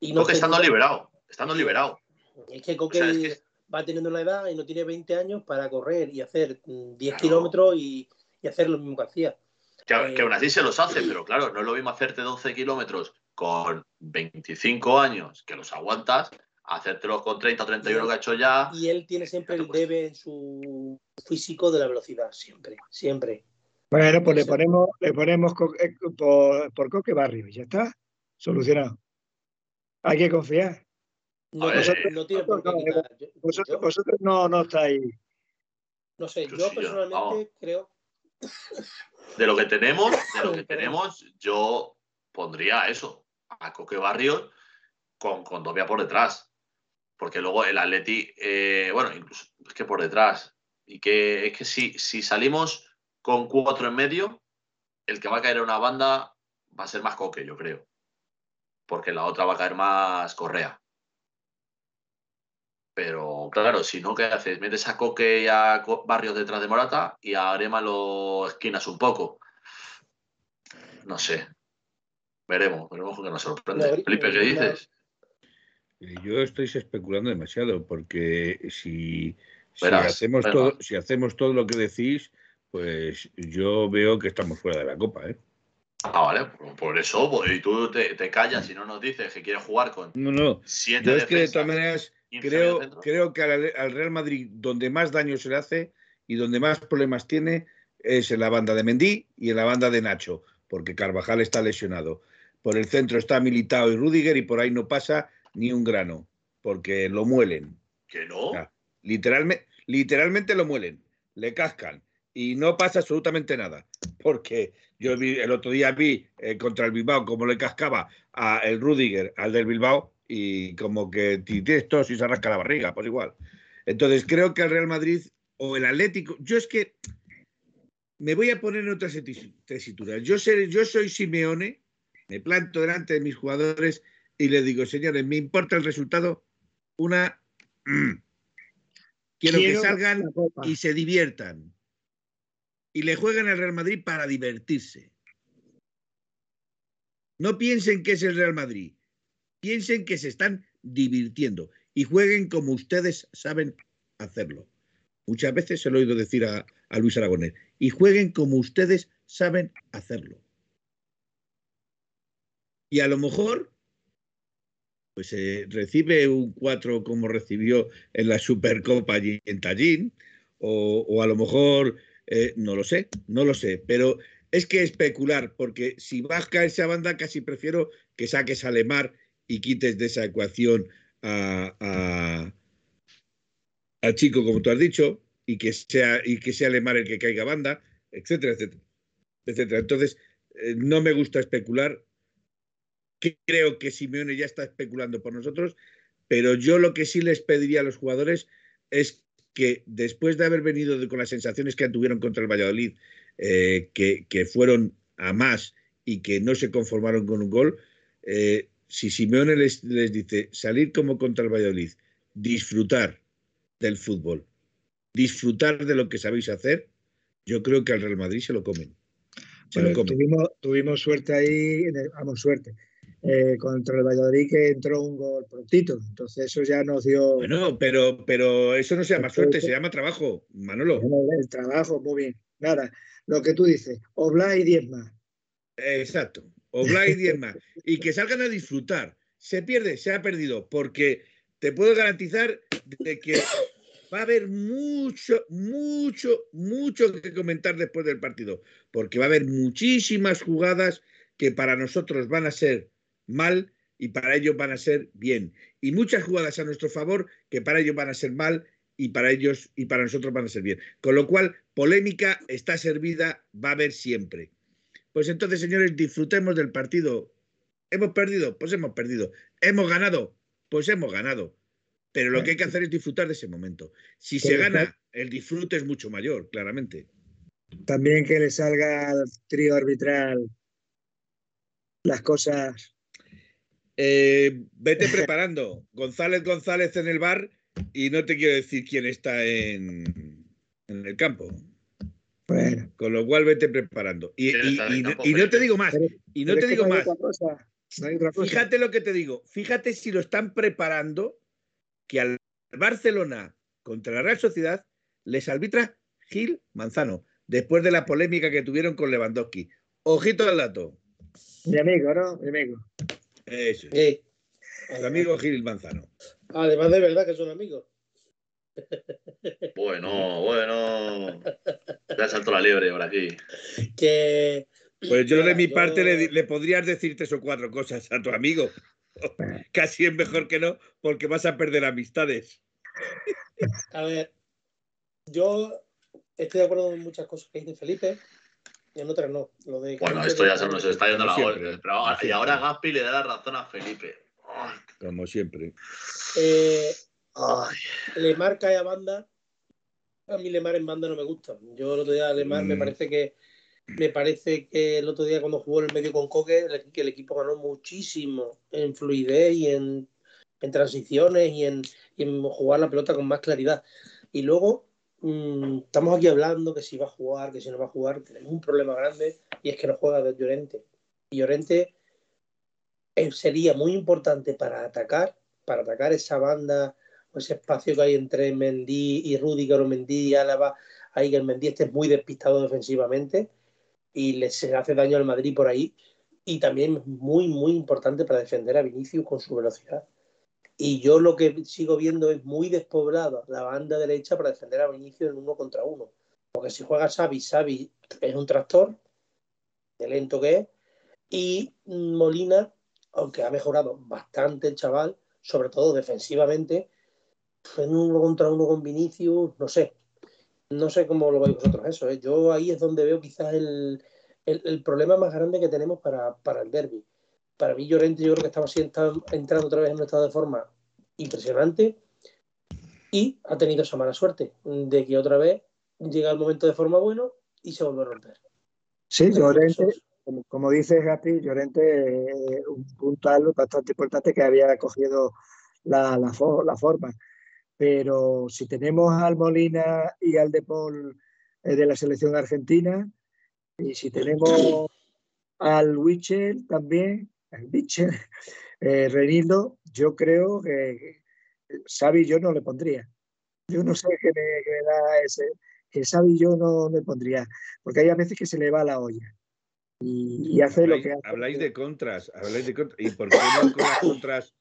y no Coque estando liberado, estando liberado. Es que Coque va teniendo una edad y no tiene 20 años para correr y hacer 10 kilómetros y, hacer lo mismo que hacía. Que, que, aún así se los hace, pero claro, no es lo mismo hacerte 12 kilómetros con 25 años que los aguantas, hacértelos con 30 o 31 que ha hecho ya. Y él tiene siempre el debe en su físico de la velocidad, siempre, siempre. Bueno, pues le ponemos, le ponemos eh, por, por Coque Barrio, ya está, solucionado. Hay que confiar. No, vosotros, no tiene por qué vosotros, no, no estáis. No sé, yo, personalmente creo. De lo que tenemos, de lo que tenemos, yo pondría eso, a Coque Barrio con, con por detrás. Porque luego el Atleti, eh, bueno, incluso es que por detrás. Y que es que si, si salimos con cuatro en medio, el que va a caer en una banda va a ser más Coque, yo creo. Porque la otra va a caer más Correa. Pero claro, si no, ¿qué haces? Metes a Coque y a Barrios detrás de Morata y a Arema lo esquinas un poco. No sé. Veremos, veremos que nos sorprende. Felipe, ¿qué dices? Eh, yo estoy especulando demasiado porque si, hacemos todo, si hacemos todo lo que decís, pues yo veo que estamos fuera de la Copa, ¿eh? Ah, vale, por eso, pues, y tú te, callas y no nos dices que quieres jugar con. No, no. Yo es que de todas maneras creo, creo que al, Real Madrid, donde más daño se le hace y donde más problemas tiene, es en la banda de Mendy y en la banda de Nacho, porque Carvajal está lesionado. Por el centro está Militao y Rudiger y por ahí no pasa ni un grano, porque lo muelen. ¿Que no? literalmente, literalmente lo muelen, le cascan y no pasa absolutamente nada, porque Yo vi, el otro día vi eh, contra el Bilbao cómo le cascaba a el Rudiger al del Bilbao y como que tienes tos y se arrasca la barriga, pues igual. Entonces creo que el Real Madrid o el Atlético, yo es que me voy a poner en otra tesitura. Yo, yo soy Simeone, me planto delante de mis jugadores y les digo, señores, me importa el resultado, una... Mm, quiero, que salgan y se diviertan. Y le jueguen al Real Madrid para divertirse. No piensen que es el Real Madrid. Piensen que se están divirtiendo y jueguen como ustedes saben hacerlo. Muchas veces se lo he oído decir a, Luis Aragonés. Y jueguen como ustedes saben hacerlo. Y a lo mejor, pues recibe un 4 como recibió en la Supercopa allí en Tallín, o, a lo mejor, eh, no lo sé, no lo sé, pero es que especular, porque si vas a esa banda casi prefiero que saques a Lemar y quites de esa ecuación a, al chico, como tú has dicho, y que sea, y que sea Lemar el que caiga banda, etcétera, etcétera. etcétera. Entonces, eh, no me gusta especular. Creo que Simeone ya está especulando por nosotros, pero yo lo que sí les pediría a los jugadores es que después de haber venido con las sensaciones que tuvieron contra el Valladolid, eh, que, fueron a más y que no se conformaron con un gol, eh, si Simeone les, les dice salir como contra el Valladolid, disfrutar del fútbol, disfrutar de lo que sabéis hacer, yo creo que al Real Madrid se lo comen. Tuvimos, suerte ahí, vamos, suerte. Eh, contra el Valladolid que entró un gol prontito. Entonces eso ya nos dio. Bueno, pero, pero eso no se llama suerte, se llama trabajo, Manolo. El trabajo, muy bien. Nada, lo que tú dices, Obla y 10 más. Exacto. Oblak y 10 más. Y que salgan a disfrutar. Se pierde, se ha perdido, porque te puedo garantizar de que va a haber mucho, mucho, mucho que comentar después del partido, porque va a haber muchísimas jugadas que para nosotros van a ser mal y para ellos van a ser bien. Y muchas jugadas a nuestro favor que para ellos van a ser mal y para ellos y para nosotros van a ser bien. Con lo cual, polémica está servida, va a haber siempre. Pues entonces, señores, disfrutemos del partido. ¿Hemos perdido? Pues hemos perdido. ¿Hemos ganado? Pues hemos ganado. Pero lo que hay que hacer es disfrutar de ese momento. Si se gana, el disfrute es mucho mayor, claramente. También que le salga al trío arbitral las cosas. Eh, vete preparando. González González en el bar y no te quiero decir quién está en, en el campo. Con lo cual vete preparando. Y, no te digo más. y no te digo más. Fíjate lo que te digo. Fíjate si lo están preparando que al Barcelona contra la Real Sociedad les arbitra Gil Manzano, después de la polémica que tuvieron con Lewandowski. Ojito al dato. Mi amigo, ¿no? Mi amigo. Eso. Es. amigo Gil Manzano. Además de verdad que son amigos. Bueno, bueno. Ya saltó la liebre por aquí. Que. Pues yo de mi parte le, podrías decir tres o cuatro cosas a tu amigo. Casi es mejor que no, porque vas a perder amistades. A ver, yo estoy de acuerdo en muchas cosas que dice Felipe y en otras no. bueno, esto ya se nos está yendo la hora. y ahora Gaspi le da la razón a Felipe. Como siempre. Eh, le marca a banda. A mí Lemar en banda no me gusta. Yo el otro día Lemar me mm. parece que me parece que el otro día cuando jugó en el medio con Coque, que el equipo ganó muchísimo en fluidez y en, transiciones y en, jugar la pelota con más claridad. Y luego mm, estamos aquí hablando que si va a jugar, que si no va a jugar, tenemos un problema grande y es que no juega Llorente. Y Llorente eh, sería muy importante para atacar, para atacar esa banda ese espacio que hay entre Mendy y Rudiger o Mendy y Álava, ahí que el Mendy esté muy despistado defensivamente y le hace daño al Madrid por ahí. Y también muy, muy importante para defender a Vinicius con su velocidad. Y yo lo que sigo viendo es muy despoblada la banda derecha para defender a Vinicius en uno contra uno. Porque si juega Xavi, Xavi es un tractor, de lento que es. Y Molina, aunque ha mejorado bastante el chaval, sobre todo defensivamente, en uno contra uno con Vinicius, no sé. No sé cómo lo veis vosotros eso. ¿eh? Yo ahí es donde veo quizás el, el, problema más grande que tenemos para, el derby. Para mí, Llorente, yo creo que estaba entrando otra vez en un estado de forma impresionante y ha tenido esa mala suerte de que otra vez llega el momento de forma bueno y se vuelve a romper. Sí, Llorente, como, dice Gati, Llorente es un puntal bastante importante que había cogido la, la, forma. Pero si tenemos al Molina y al De Paul eh, de la selección argentina, y si tenemos al Wichel también, Wichel, eh, Renildo, yo creo que Xavi yo no le pondría. Yo no sé qué me, da ese, que Xavi yo no le pondría, porque hay a veces que se le va la olla. Y, hace lo que hace. Habláis de contras, habláis de contras. ¿Y por qué no con las contras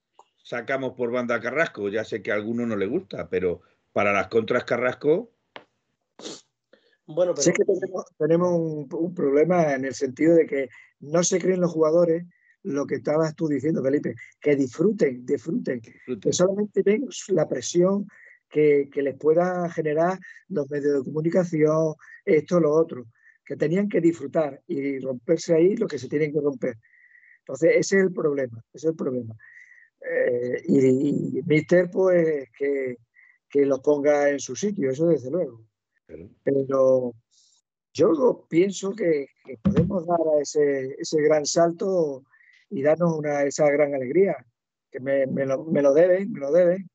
sacamos por banda Carrasco? Ya sé que a alguno no le gusta, pero para las contras Carrasco. Bueno, pero... Sí que tenemos, un, problema en el sentido de que no se creen los jugadores lo que estabas tú diciendo, Felipe, que disfruten, disfruten, que solamente ven la presión que, que, les pueda generar los medios de comunicación, esto, lo otro que tenían que disfrutar y romperse ahí lo que se tienen que romper. Entonces, ese es el problema, ese es el problema. Eh, y, Mister, pues, que, que los ponga en su sitio, eso desde luego. Pero yo pienso que, podemos dar a ese, ese, gran salto y darnos una, esa gran alegría, que me, me, lo, me lo, deben, me lo deben.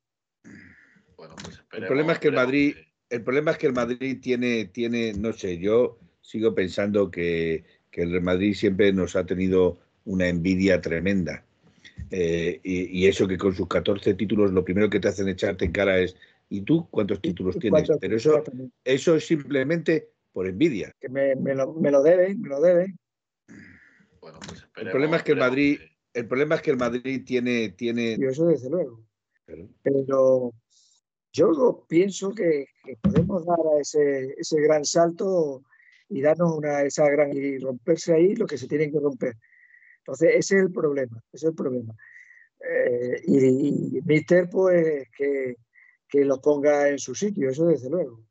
Bueno, pues el problema es que el Madrid, el problema es que el Madrid tiene, tiene, no sé, yo sigo pensando que, el Real Madrid siempre nos ha tenido una envidia tremenda. Eh, y, eso que con sus 14 títulos lo primero que te hacen echarte en cara es ¿y tú cuántos títulos tienes? Pero eso, eso es simplemente por envidia. Que me, lo, me lo deben, me lo deben. Bueno, pues el problema es que el Madrid, el problema es que el Madrid tiene, tiene. Y eso desde luego. Pero yo pienso que, podemos dar a ese, ese gran salto y darnos una, esa gran y romperse ahí lo que se tienen que romper. Entonces, ese es el problema, ese es el problema. Eh, y, Mister, pues, que, que los ponga en su sitio, eso desde luego.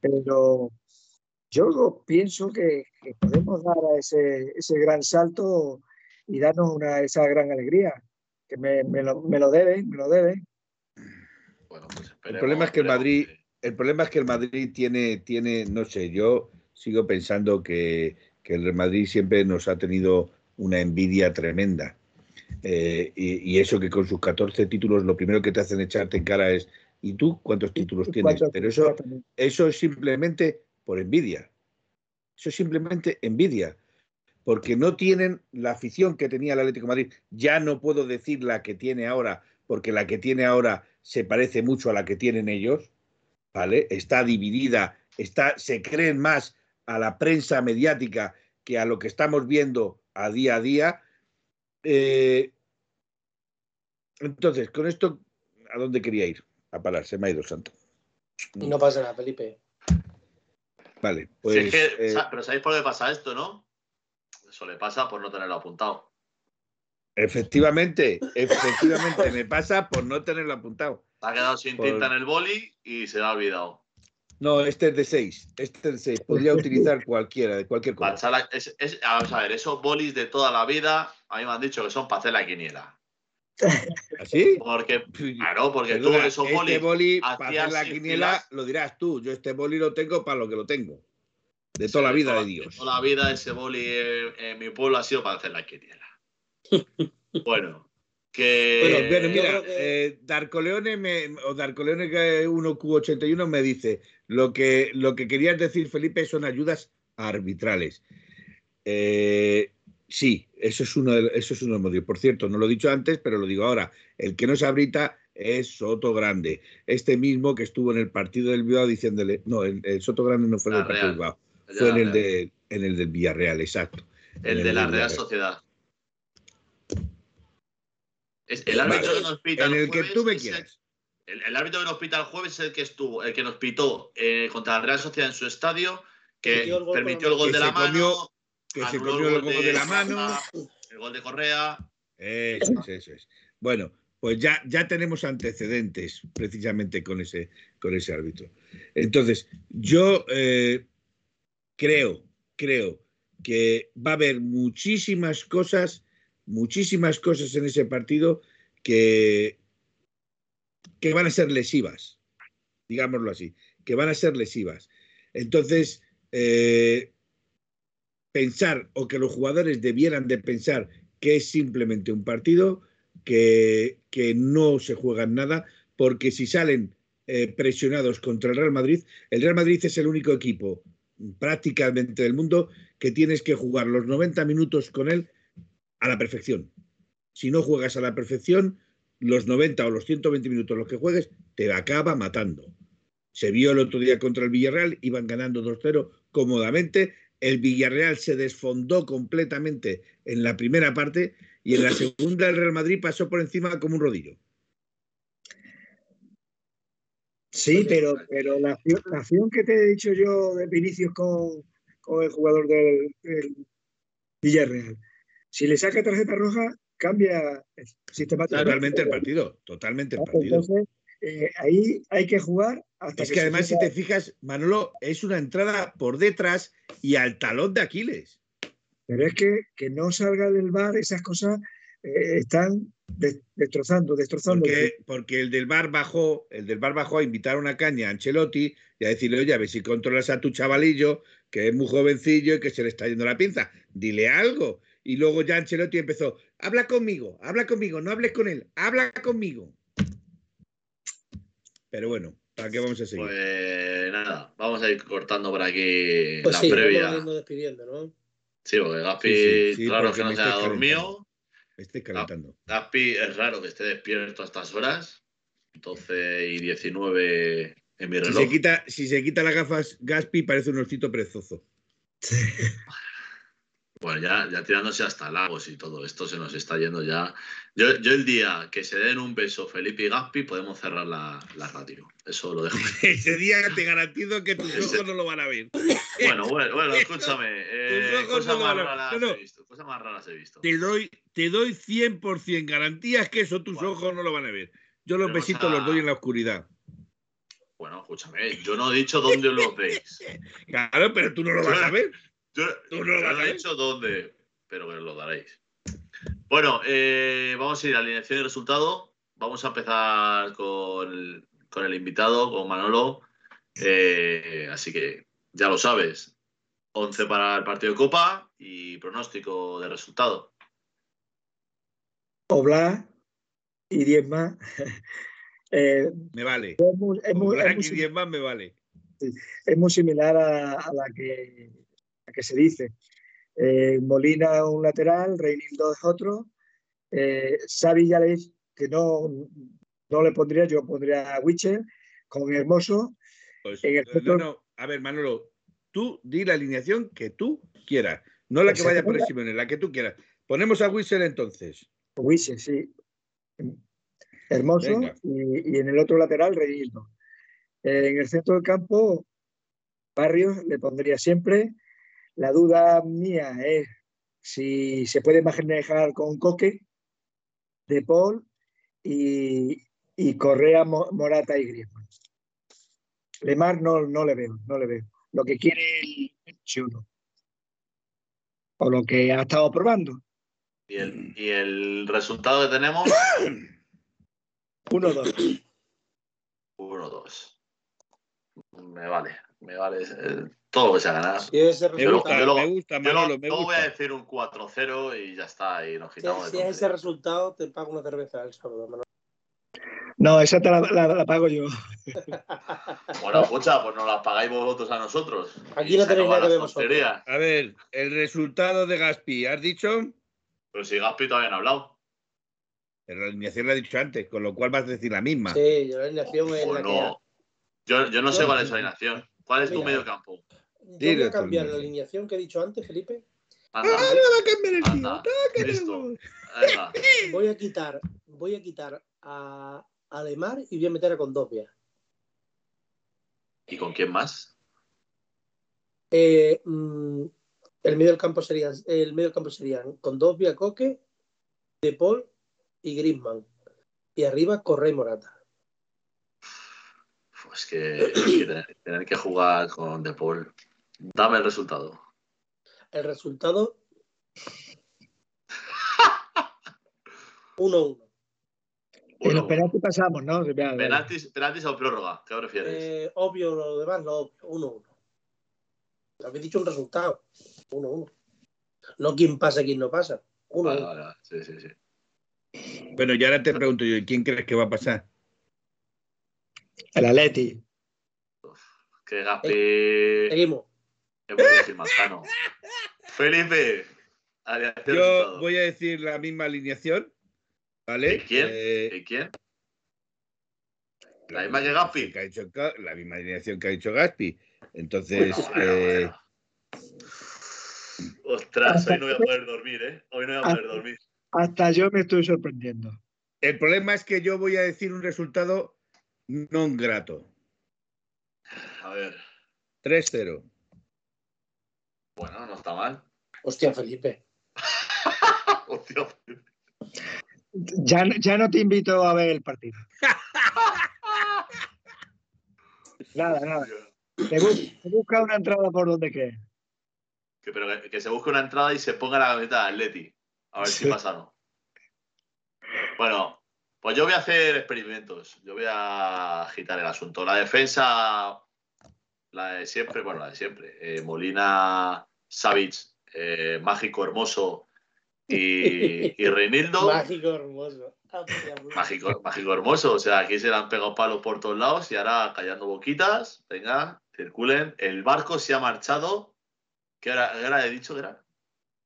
Pero yo pienso que, podemos dar a ese, ese, gran salto y darnos una, esa gran alegría, que me, me, lo, me lo, deben, me lo deben. Bueno, pues el problema es que el Madrid, el problema es que el Madrid tiene, tiene, no sé, yo sigo pensando que, el Real Madrid siempre nos ha tenido una envidia tremenda. Eh, y, eso que con sus 14 títulos lo primero que te hacen echarte en cara es ¿y tú cuántos títulos tienes? Pero eso, eso es simplemente por envidia. Eso es simplemente envidia. Porque no tienen la afición que tenía el Atlético Madrid. Ya no puedo decir la que tiene ahora, porque la que tiene ahora se parece mucho a la que tienen ellos. ¿Vale? Está dividida, está, se creen más a la prensa mediática que a lo que estamos viendo a día a día. Eh, entonces, con esto, ¿a dónde quería ir? A parar, se me ha ido santo. No pasa nada, Felipe. Vale, pues. Eh, pero ¿sabéis por qué pasa esto, no? Eso le pasa por no tenerlo apuntado. Efectivamente, efectivamente, me pasa por no tenerlo apuntado. ha quedado sin tinta en el boli y se lo ha olvidado. No, este es de 6. Este es de 6. Podría utilizar cualquiera, de cualquier cosa. vamos a ver, esos bolis de toda la vida, a mí me han dicho que son para hacer la quiniela. ¿Así? Porque, claro, porque tú esos este boli para hacer la quiniela lo dirás tú. Yo este boli lo tengo para lo que lo tengo. De toda la vida de, Dios. De toda la vida ese boli en mi pueblo ha sido para hacer la quiniela. bueno, bueno, mira, eh, Darcoleone me, o Darcoleone 1Q81 me dice, lo que, lo que querías decir, Felipe, son ayudas arbitrales. Eh, sí, eso es, uno de, eso es uno de los motivos. Por cierto, no lo he dicho antes, pero lo digo ahora. El que no se abrita es Soto Grande. Este mismo que estuvo en el partido del Bilbao diciéndole, no, el, Soto Grande no fue en el partido del Bilbao, fue en el, de, en el del Villarreal, exacto. El, de la Real Sociedad el árbitro que nos pita el, jueves. El, árbitro que nos pita el jueves es el que estuvo, el que nos pitó eh, contra la Real Sociedad en su estadio, que permitió el gol de la mano. Que se comió el gol de, la mano. El gol de Correa. Eso es, eso es. Bueno, pues ya, ya tenemos antecedentes precisamente con ese, con ese árbitro. Entonces, yo eh, creo, creo que va a haber muchísimas cosas, muchísimas cosas en ese partido que, que van a ser lesivas, digámoslo así, que van a ser lesivas. Entonces, eh, pensar o que los jugadores debieran de pensar que es simplemente un partido, que, que no se juegan nada, porque si salen eh, presionados contra el Real Madrid, el Real Madrid es el único equipo prácticamente del mundo que tienes que jugar los 90 minutos con él a la perfección. Si no juegas a la perfección, los 90 o los 120 minutos los que juegues te acaba matando. Se vio el otro día contra el Villarreal, iban ganando 2-0 cómodamente. El Villarreal se desfondó completamente en la primera parte y en la segunda el Real Madrid pasó por encima como un rodillo. Sí, pero, pero la, acción, que te he dicho yo de Vinicius con, con el jugador del, Villarreal, si le saca tarjeta roja, cambia sistemáticamente. Totalmente el partido, totalmente el partido. Entonces, eh, ahí hay que jugar hasta Es que, además, si te fijas, Manolo, es una entrada por detrás y al talón de Aquiles. Pero es que, que no salga del bar, esas cosas eh, están destrozando, destrozando. Porque, el del bar bajó, el del bar bajó a invitar una caña a Ancelotti y a decirle, oye, a ver si controlas a tu chavalillo, que es muy jovencillo y que se le está yendo la pinza. Dile algo. Y luego ya Ancelotti empezó, habla conmigo, habla conmigo, no hables con él, habla conmigo. Pero bueno, ¿para qué vamos a seguir? Pues nada, vamos a ir cortando por aquí pues la sí, previa. Vamos despidiendo, ¿no? Sí, porque Gaspi, claro que no se ha dormido. Me estoy calentando. Gaspi es raro que esté despierto a estas horas. 12 y 19 en mi reloj. Si se quita, si se quita las gafas, Gaspi parece un osito perezoso. Bueno, ya, ya tirándose hasta lagos y todo esto se nos está yendo ya. Yo, yo el día que se den un beso Felipe y Gaspi podemos cerrar la, la radio. Eso lo dejo. Ese día te garantizo que tus ojos no lo van a ver. Bueno, bueno, bueno, escúchame. Eh, cosas, más raras he visto, cosas más raras he visto. Te doy, te doy 100% garantías que eso tus bueno, ojos no lo van a ver. Yo los besitos a... los doy en la oscuridad. Bueno, escúchame, yo no he dicho dónde los veis. Claro, pero tú no lo vas a ver. Tú no lo he dicho dónde, pero me lo daréis. Bueno, eh, vamos a ir a alineación y resultado. Vamos a empezar con el, con el invitado, con Manolo. Eh, así que ya lo sabes. 11 para el partido de Copa y pronóstico de resultado. Obla y 10 más. eh, me vale. Es muy, es muy, Oblak y 10 más me vale. Es muy similar a, a la que que se dice. Eh, Molina un lateral, Reinildo es otro. Eh, Xavi ya le que no, no le pondría, yo pondría a Witcher con Hermoso. Pues, en el no, no. A ver, Manolo, tú di la alineación que tú quieras, no la que vaya por Simeone, la que tú quieras. Ponemos a Witcher entonces. Witcher, sí. Hermoso y, y, en el otro lateral, Reinildo. Eh, en el centro del campo, Barrios le pondría siempre. La duda mía es si se puede manejar con Coque, De Paul y, y Correa, Morata y Griezmann. Lemar no, no le veo, no le veo. Lo que quiere el Chulo. O lo que ha estado probando. ¿Y el, y el resultado que tenemos? 1-2. 1-2. Me vale, me vale. Todo lo que se ha ganado. Si ese Me gusta, me gusta, yo Manolo, lo- me luego voy a gusta. decir un 4-0 y ya está, y nos quitamos si de es ese resultado, te pago una cerveza el sábado. Manolo. No, esa te la, la- la pago yo. Bueno, escucha, pues nos las pagáis vosotros a nosotros. Aquí no tenéis nada que ver vosotros. A ver, el resultado de Gaspi, ¿has dicho? Pero si Gaspi todavía no ha hablado. Pero la alineación la he dicho antes, con lo cual vas a decir la misma. Sí, yo la alineación es O la que. no. Yo, yo no sé cuál es la alineación. ¿Cuál es tu medio campo? Yo voy a cambiar la alineación que he dicho antes, Felipe. Anda, ¡Ah, no va a cambiar el tío! anda, ¡Tácate! listo. Venga. Voy a quitar, voy a quitar a Alemar y voy a meter a Condovia. ¿Y con quién más? Eh, mm, el medio del campo serían, el medio del campo serían Condovia, Coque, De Paul y Griezmann. Y arriba Correa y Morata. Pues que, que tener, tener que jugar con De Paul. Dame el resultado. El resultado 1-1. En los penaltis pasamos, ¿no? Penaltis, penaltis o prórroga, ¿qué prefieres? Eh, obvio, lo demás no obvio. 1-1. Habéis dicho un resultado. 1-1. No quién pasa, quién no pasa. 1-1. Sí, sí, sí. Bueno, y ahora te pregunto yo, ¿quién crees que va a pasar? El Atleti. Que Gaspi. Eh, seguimos. decir Felipe. Yo voy a decir la misma alineación. ¿Vale? ¿Y quién? Eh, ¿Y quién? La, misma que Gaspi. la misma alineación que ha dicho Gaspi. Entonces. eh... Ostras, hoy no voy a poder dormir, ¿eh? Hoy no voy a poder dormir. Hasta yo me estoy sorprendiendo. El problema es que yo voy a decir un resultado non grato. A ver. 3-0. Bueno, no está mal. Hostia, Felipe. Hostia, Felipe. Ya, ya no te invito a ver el partido. nada, nada. Se busca, una entrada por donde quede. Que, pero que, se busque una entrada y se ponga la camiseta de Atleti. A ver si pasa o no. Bueno, pues yo voy a hacer experimentos. Yo voy a agitar el asunto. La defensa, la de siempre, bueno, la de siempre. Eh, Molina, Savic, eh, Mágico Hermoso y, y Reinildo. Mágico Hermoso. Mágico, mágico Hermoso. O sea, aquí se le han pegado palos por todos lados y ahora callando boquitas. Venga, circulen. El barco se ha marchado. ¿Qué hora, he dicho que era?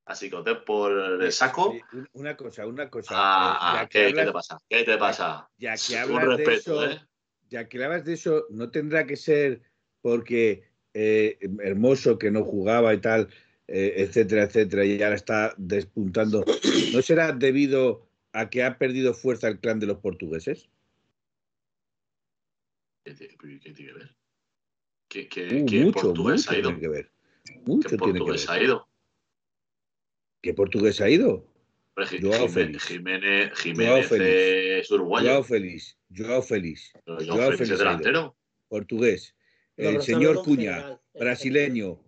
Así que por el saco. Una cosa, una cosa. Ah, eh, ¿qué, te pasa? ¿Qué te pasa? Ya, que hablas de eso, ¿eh? ya que hablas de eso, no tendrá que ser porque eh, Hermoso que no jugaba y tal, etcétera, etcétera, y ahora está despuntando. ¿No será debido a que ha perdido fuerza el clan de los portugueses? ¿Qué tiene que ver? ¿Qué, uh, mucho, portugués ha ido? Tiene que ver. Mucho ¿Qué portugués ha ido? ¿Qué portugués ha ido? Joao Félix. Jiménez, Jiménez es uruguayo. Joao Félix. Joao Félix. Joao Félix, es delantero. Portugués. El señor Cuña, brasileño.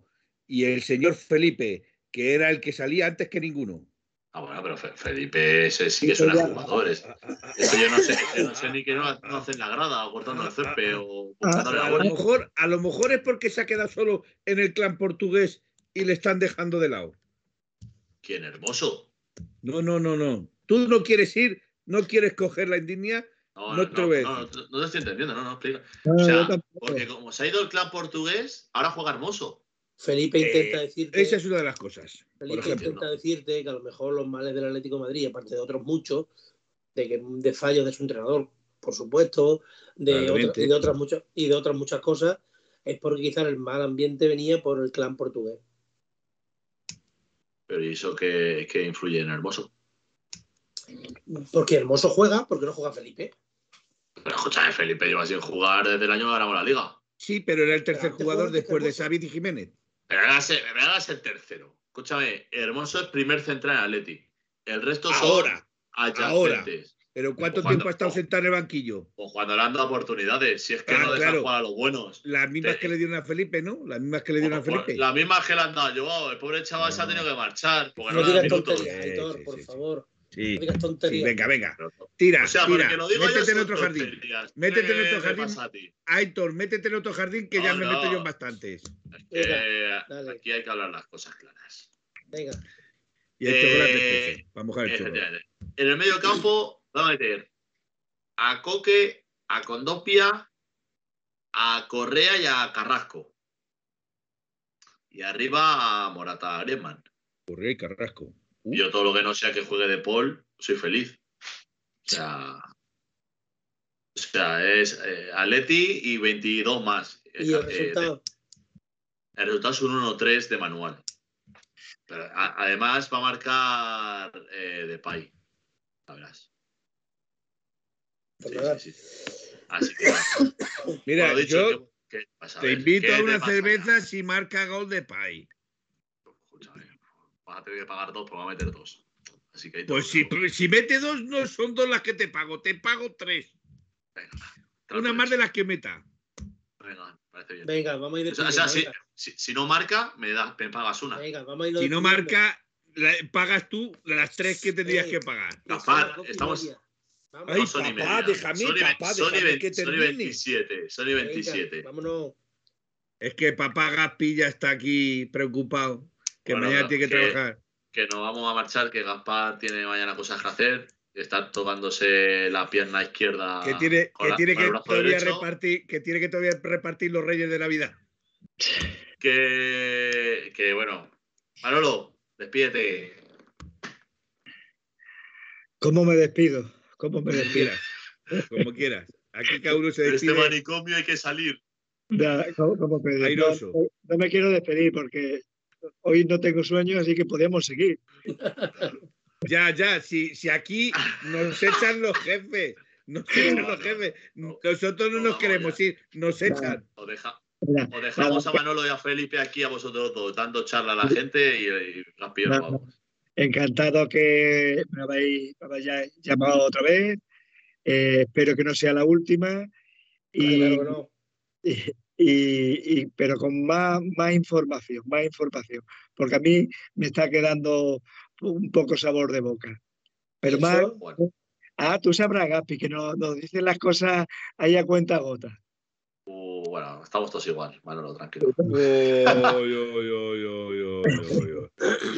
Y el señor Felipe, que era el que salía antes que ninguno. Ah, bueno, pero Felipe ese sí que son jugadores. Ah, ah, ah, Eso yo no sé, yo no sé ni que no, hacen la grada o cortando el césped o a, lo mejor, a lo mejor es porque se ha quedado solo en el clan portugués y le están dejando de lado. ¿Quién, hermoso? No, no, no, no. Tú no quieres ir, no quieres coger la indignia. No, no, te no, no, no, te estoy entendiendo, no, no, explica. o sea, porque como se ha ido el clan portugués, ahora juega hermoso. Felipe intenta eh, decirte. Esa es una de las cosas. Felipe intenta decirte que a lo mejor los males del Atlético de Madrid, aparte de otros muchos, de que de fallos de su entrenador, por supuesto, de, y, de otras muchas, y de otras muchas cosas, es porque quizás el mal ambiente venía por el clan portugués. Pero ¿y eso qué, influye en Hermoso? Porque Hermoso juega, porque no juega Felipe. Pero escúchame, Felipe lleva sin jugar desde el año que ganamos la liga. Sí, pero era el tercer jugador después de Xavi y Jiménez. Pero me hagas el tercero. Escúchame, Hermoso es primer central en Atleti. El resto son ahora, Pero ¿cuánto tiempo ha estado sentado en el banquillo? O cuando le han dado oportunidades. Si es que ah, no dejan jugar a los buenos. Las mismas que le dieron a Felipe, ¿no? Las mismas que le dieron a Felipe. Las mismas que le han dado yo. El pobre chaval se ha tenido que marchar. Porque no, no digas tonterías, por favor. Sí. No digas tonterías. venga, venga. Tira, o sea, tira. métete en otro jardín. Métete en otro jardín. Aitor, métete en otro jardín que ya me meto yo en bastantes. aquí hay que hablar las cosas claras. Venga. Y el chocolate Vamos a ver chocolate. En el medio campo va a meter a Coque, a Condopia, a Correa y a Carrasco. Y arriba a Morata Griezmann. Correa y Carrasco. Uh. Yo todo lo que no sea que juegue de Paul, soy feliz. O sea, o sea es eh, Atleti y 22 más. ¿Y el resultado? el resultado es un 1-3 de manual. Pero además va a marcar eh, de Pay. La verás. Así que. Mira, yo te invito a una cerveza si marca gol de Pay. Escúchame, vas a tener que pagar dos, pero va a meter dos. Así que pues si, si, mete dos, no son dos las que te pago, te pago tres. Venga, una más de las que meta. Venga, parece bien. Venga, vamos a ir O sea, o sea, si, si- si no marca, me, das, me pagas una. Venga, vamos a ir Si no marca, la- pagas tú las tres que tendrías Eh, que pagar. Gaspar, estamos- Ay, No, Sony papá, media. déjame, Sony papá, Sony déjame ve- que Sony termine. 27, Sony 27. vámonos. Es que papá Gaspi ya está aquí preocupado, que Bueno, mañana no, tiene que que- trabajar. Que nos vamos a marchar, que Gaspar tiene mañana cosas que hacer. Está tocándose la pierna izquierda. Que tiene, con que, la- tiene con que el brazo todavía derecho. repartir, que tiene que todavía repartir los reyes de Navidad. Que, que bueno. Manolo, despídete. ¿Cómo me despido? ¿Cómo me Como despido? quieras. Como quieras. Aquí cada uno se De este despide. manicomio hay que salir. Da- ¿Cómo, cómo me. No, no me quiero despedir porque hoy no tengo sueño, así que podemos seguir. Ya, ya, si, si aquí nos echan los jefes, nos echan los jefes, nosotros no no, nos queremos ir, nos echan. Os, deja- os dejamos a Manolo y a Felipe aquí a vosotros dos, dando charla a la gente y, y vamos. Encantado que me habéis, me habéis llamado otra vez. Eh, espero que no sea la última. Y, Claro que no. y, y- y- pero con más, más información, más información, porque a mí me está quedando un poco sabor de boca. Pero más, Bueno, ah, tú sabrás, Gaspi, que nos, nos dicen las cosas ahí a cuenta gota. Bueno, estamos todos igual, Manolo, tranquilo.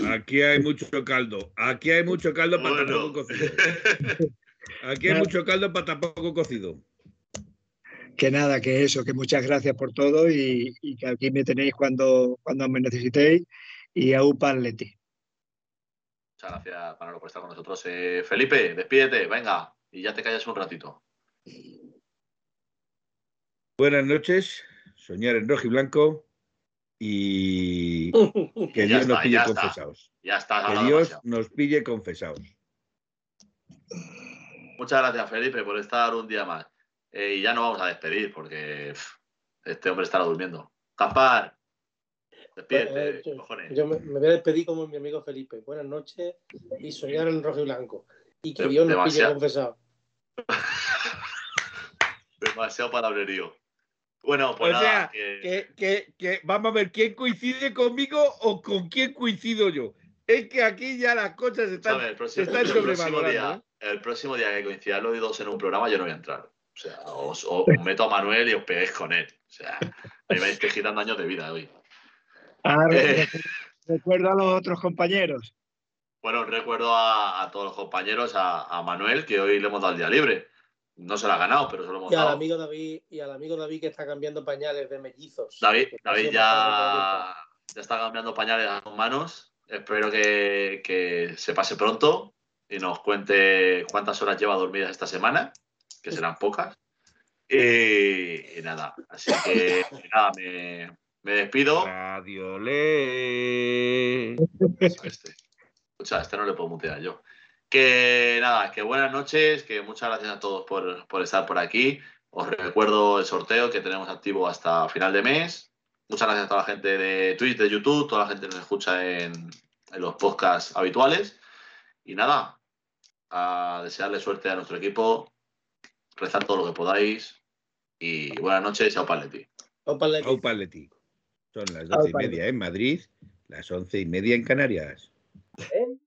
Aquí hay mucho caldo. Aquí hay mucho caldo para Bueno. tampoco cocido. Aquí hay mucho caldo para tampoco cocido. Que nada, que eso, que muchas gracias por todo y, y que aquí me tenéis cuando, cuando me necesitéis y a UPA Atleti. Muchas gracias, Manolo, por estar con nosotros. Eh, Felipe, despídete, venga, y ya te callas un ratito. Buenas noches, soñar en rojo y blanco y que Dios nos pille ya está. confesados. Ya está, Que Dios demasiado. nos pille confesados. Muchas gracias, Felipe, por estar un día más. Eh, y ya nos vamos a despedir porque pff, este hombre estará durmiendo. Eh, yo- cojones. Yo me, me voy a despedir como mi amigo Felipe. Buenas noches y soñar en rojo y blanco. Y que Dios nos pille demasiado. confesado. Demasiado palabrerío. Bueno, pues O nada, sea, que- Que, que- que vamos a ver quién coincide conmigo o con quién coincido yo. Es que aquí ya las cosas están, ¿sabes? El se próximo, están el próximo día, el próximo día que coincidan los dos en un programa, yo no voy a entrar. O sea, os, os meto a Manuel y os peguéis con él. O sea, me vais quitando años de vida hoy. Ahora Eh. recuerdo a los otros compañeros. Bueno, recuerdo a, a todos los compañeros, a, a Manuel, que hoy le hemos dado el día libre. No se lo ha ganado, pero se lo hemos Y al amigo David, y al amigo David que está cambiando pañales de mellizos. David, David la ya, ya está cambiando pañales a sus manos. Espero que, que se pase pronto y nos cuente cuántas horas lleva dormidas esta semana, que serán pocas. Y, y nada, así que nada, me, me despido. Radio Le. Este. Escucha, este no le puedo mutear yo. Que nada, que buenas noches, que muchas gracias a todos por, por estar por aquí. Os recuerdo el sorteo que tenemos activo hasta final de mes. Muchas gracias a toda la gente de Twitch, de YouTube, toda la gente que nos escucha en, en los podcasts habituales. Y nada, a desearle suerte a nuestro equipo. Rezad todo lo que podáis. Y buenas noches y a Opaletti. Opa, Leti. Aupa Atleti. Son las doce y media en Madrid, las once y media en Canarias. 1903,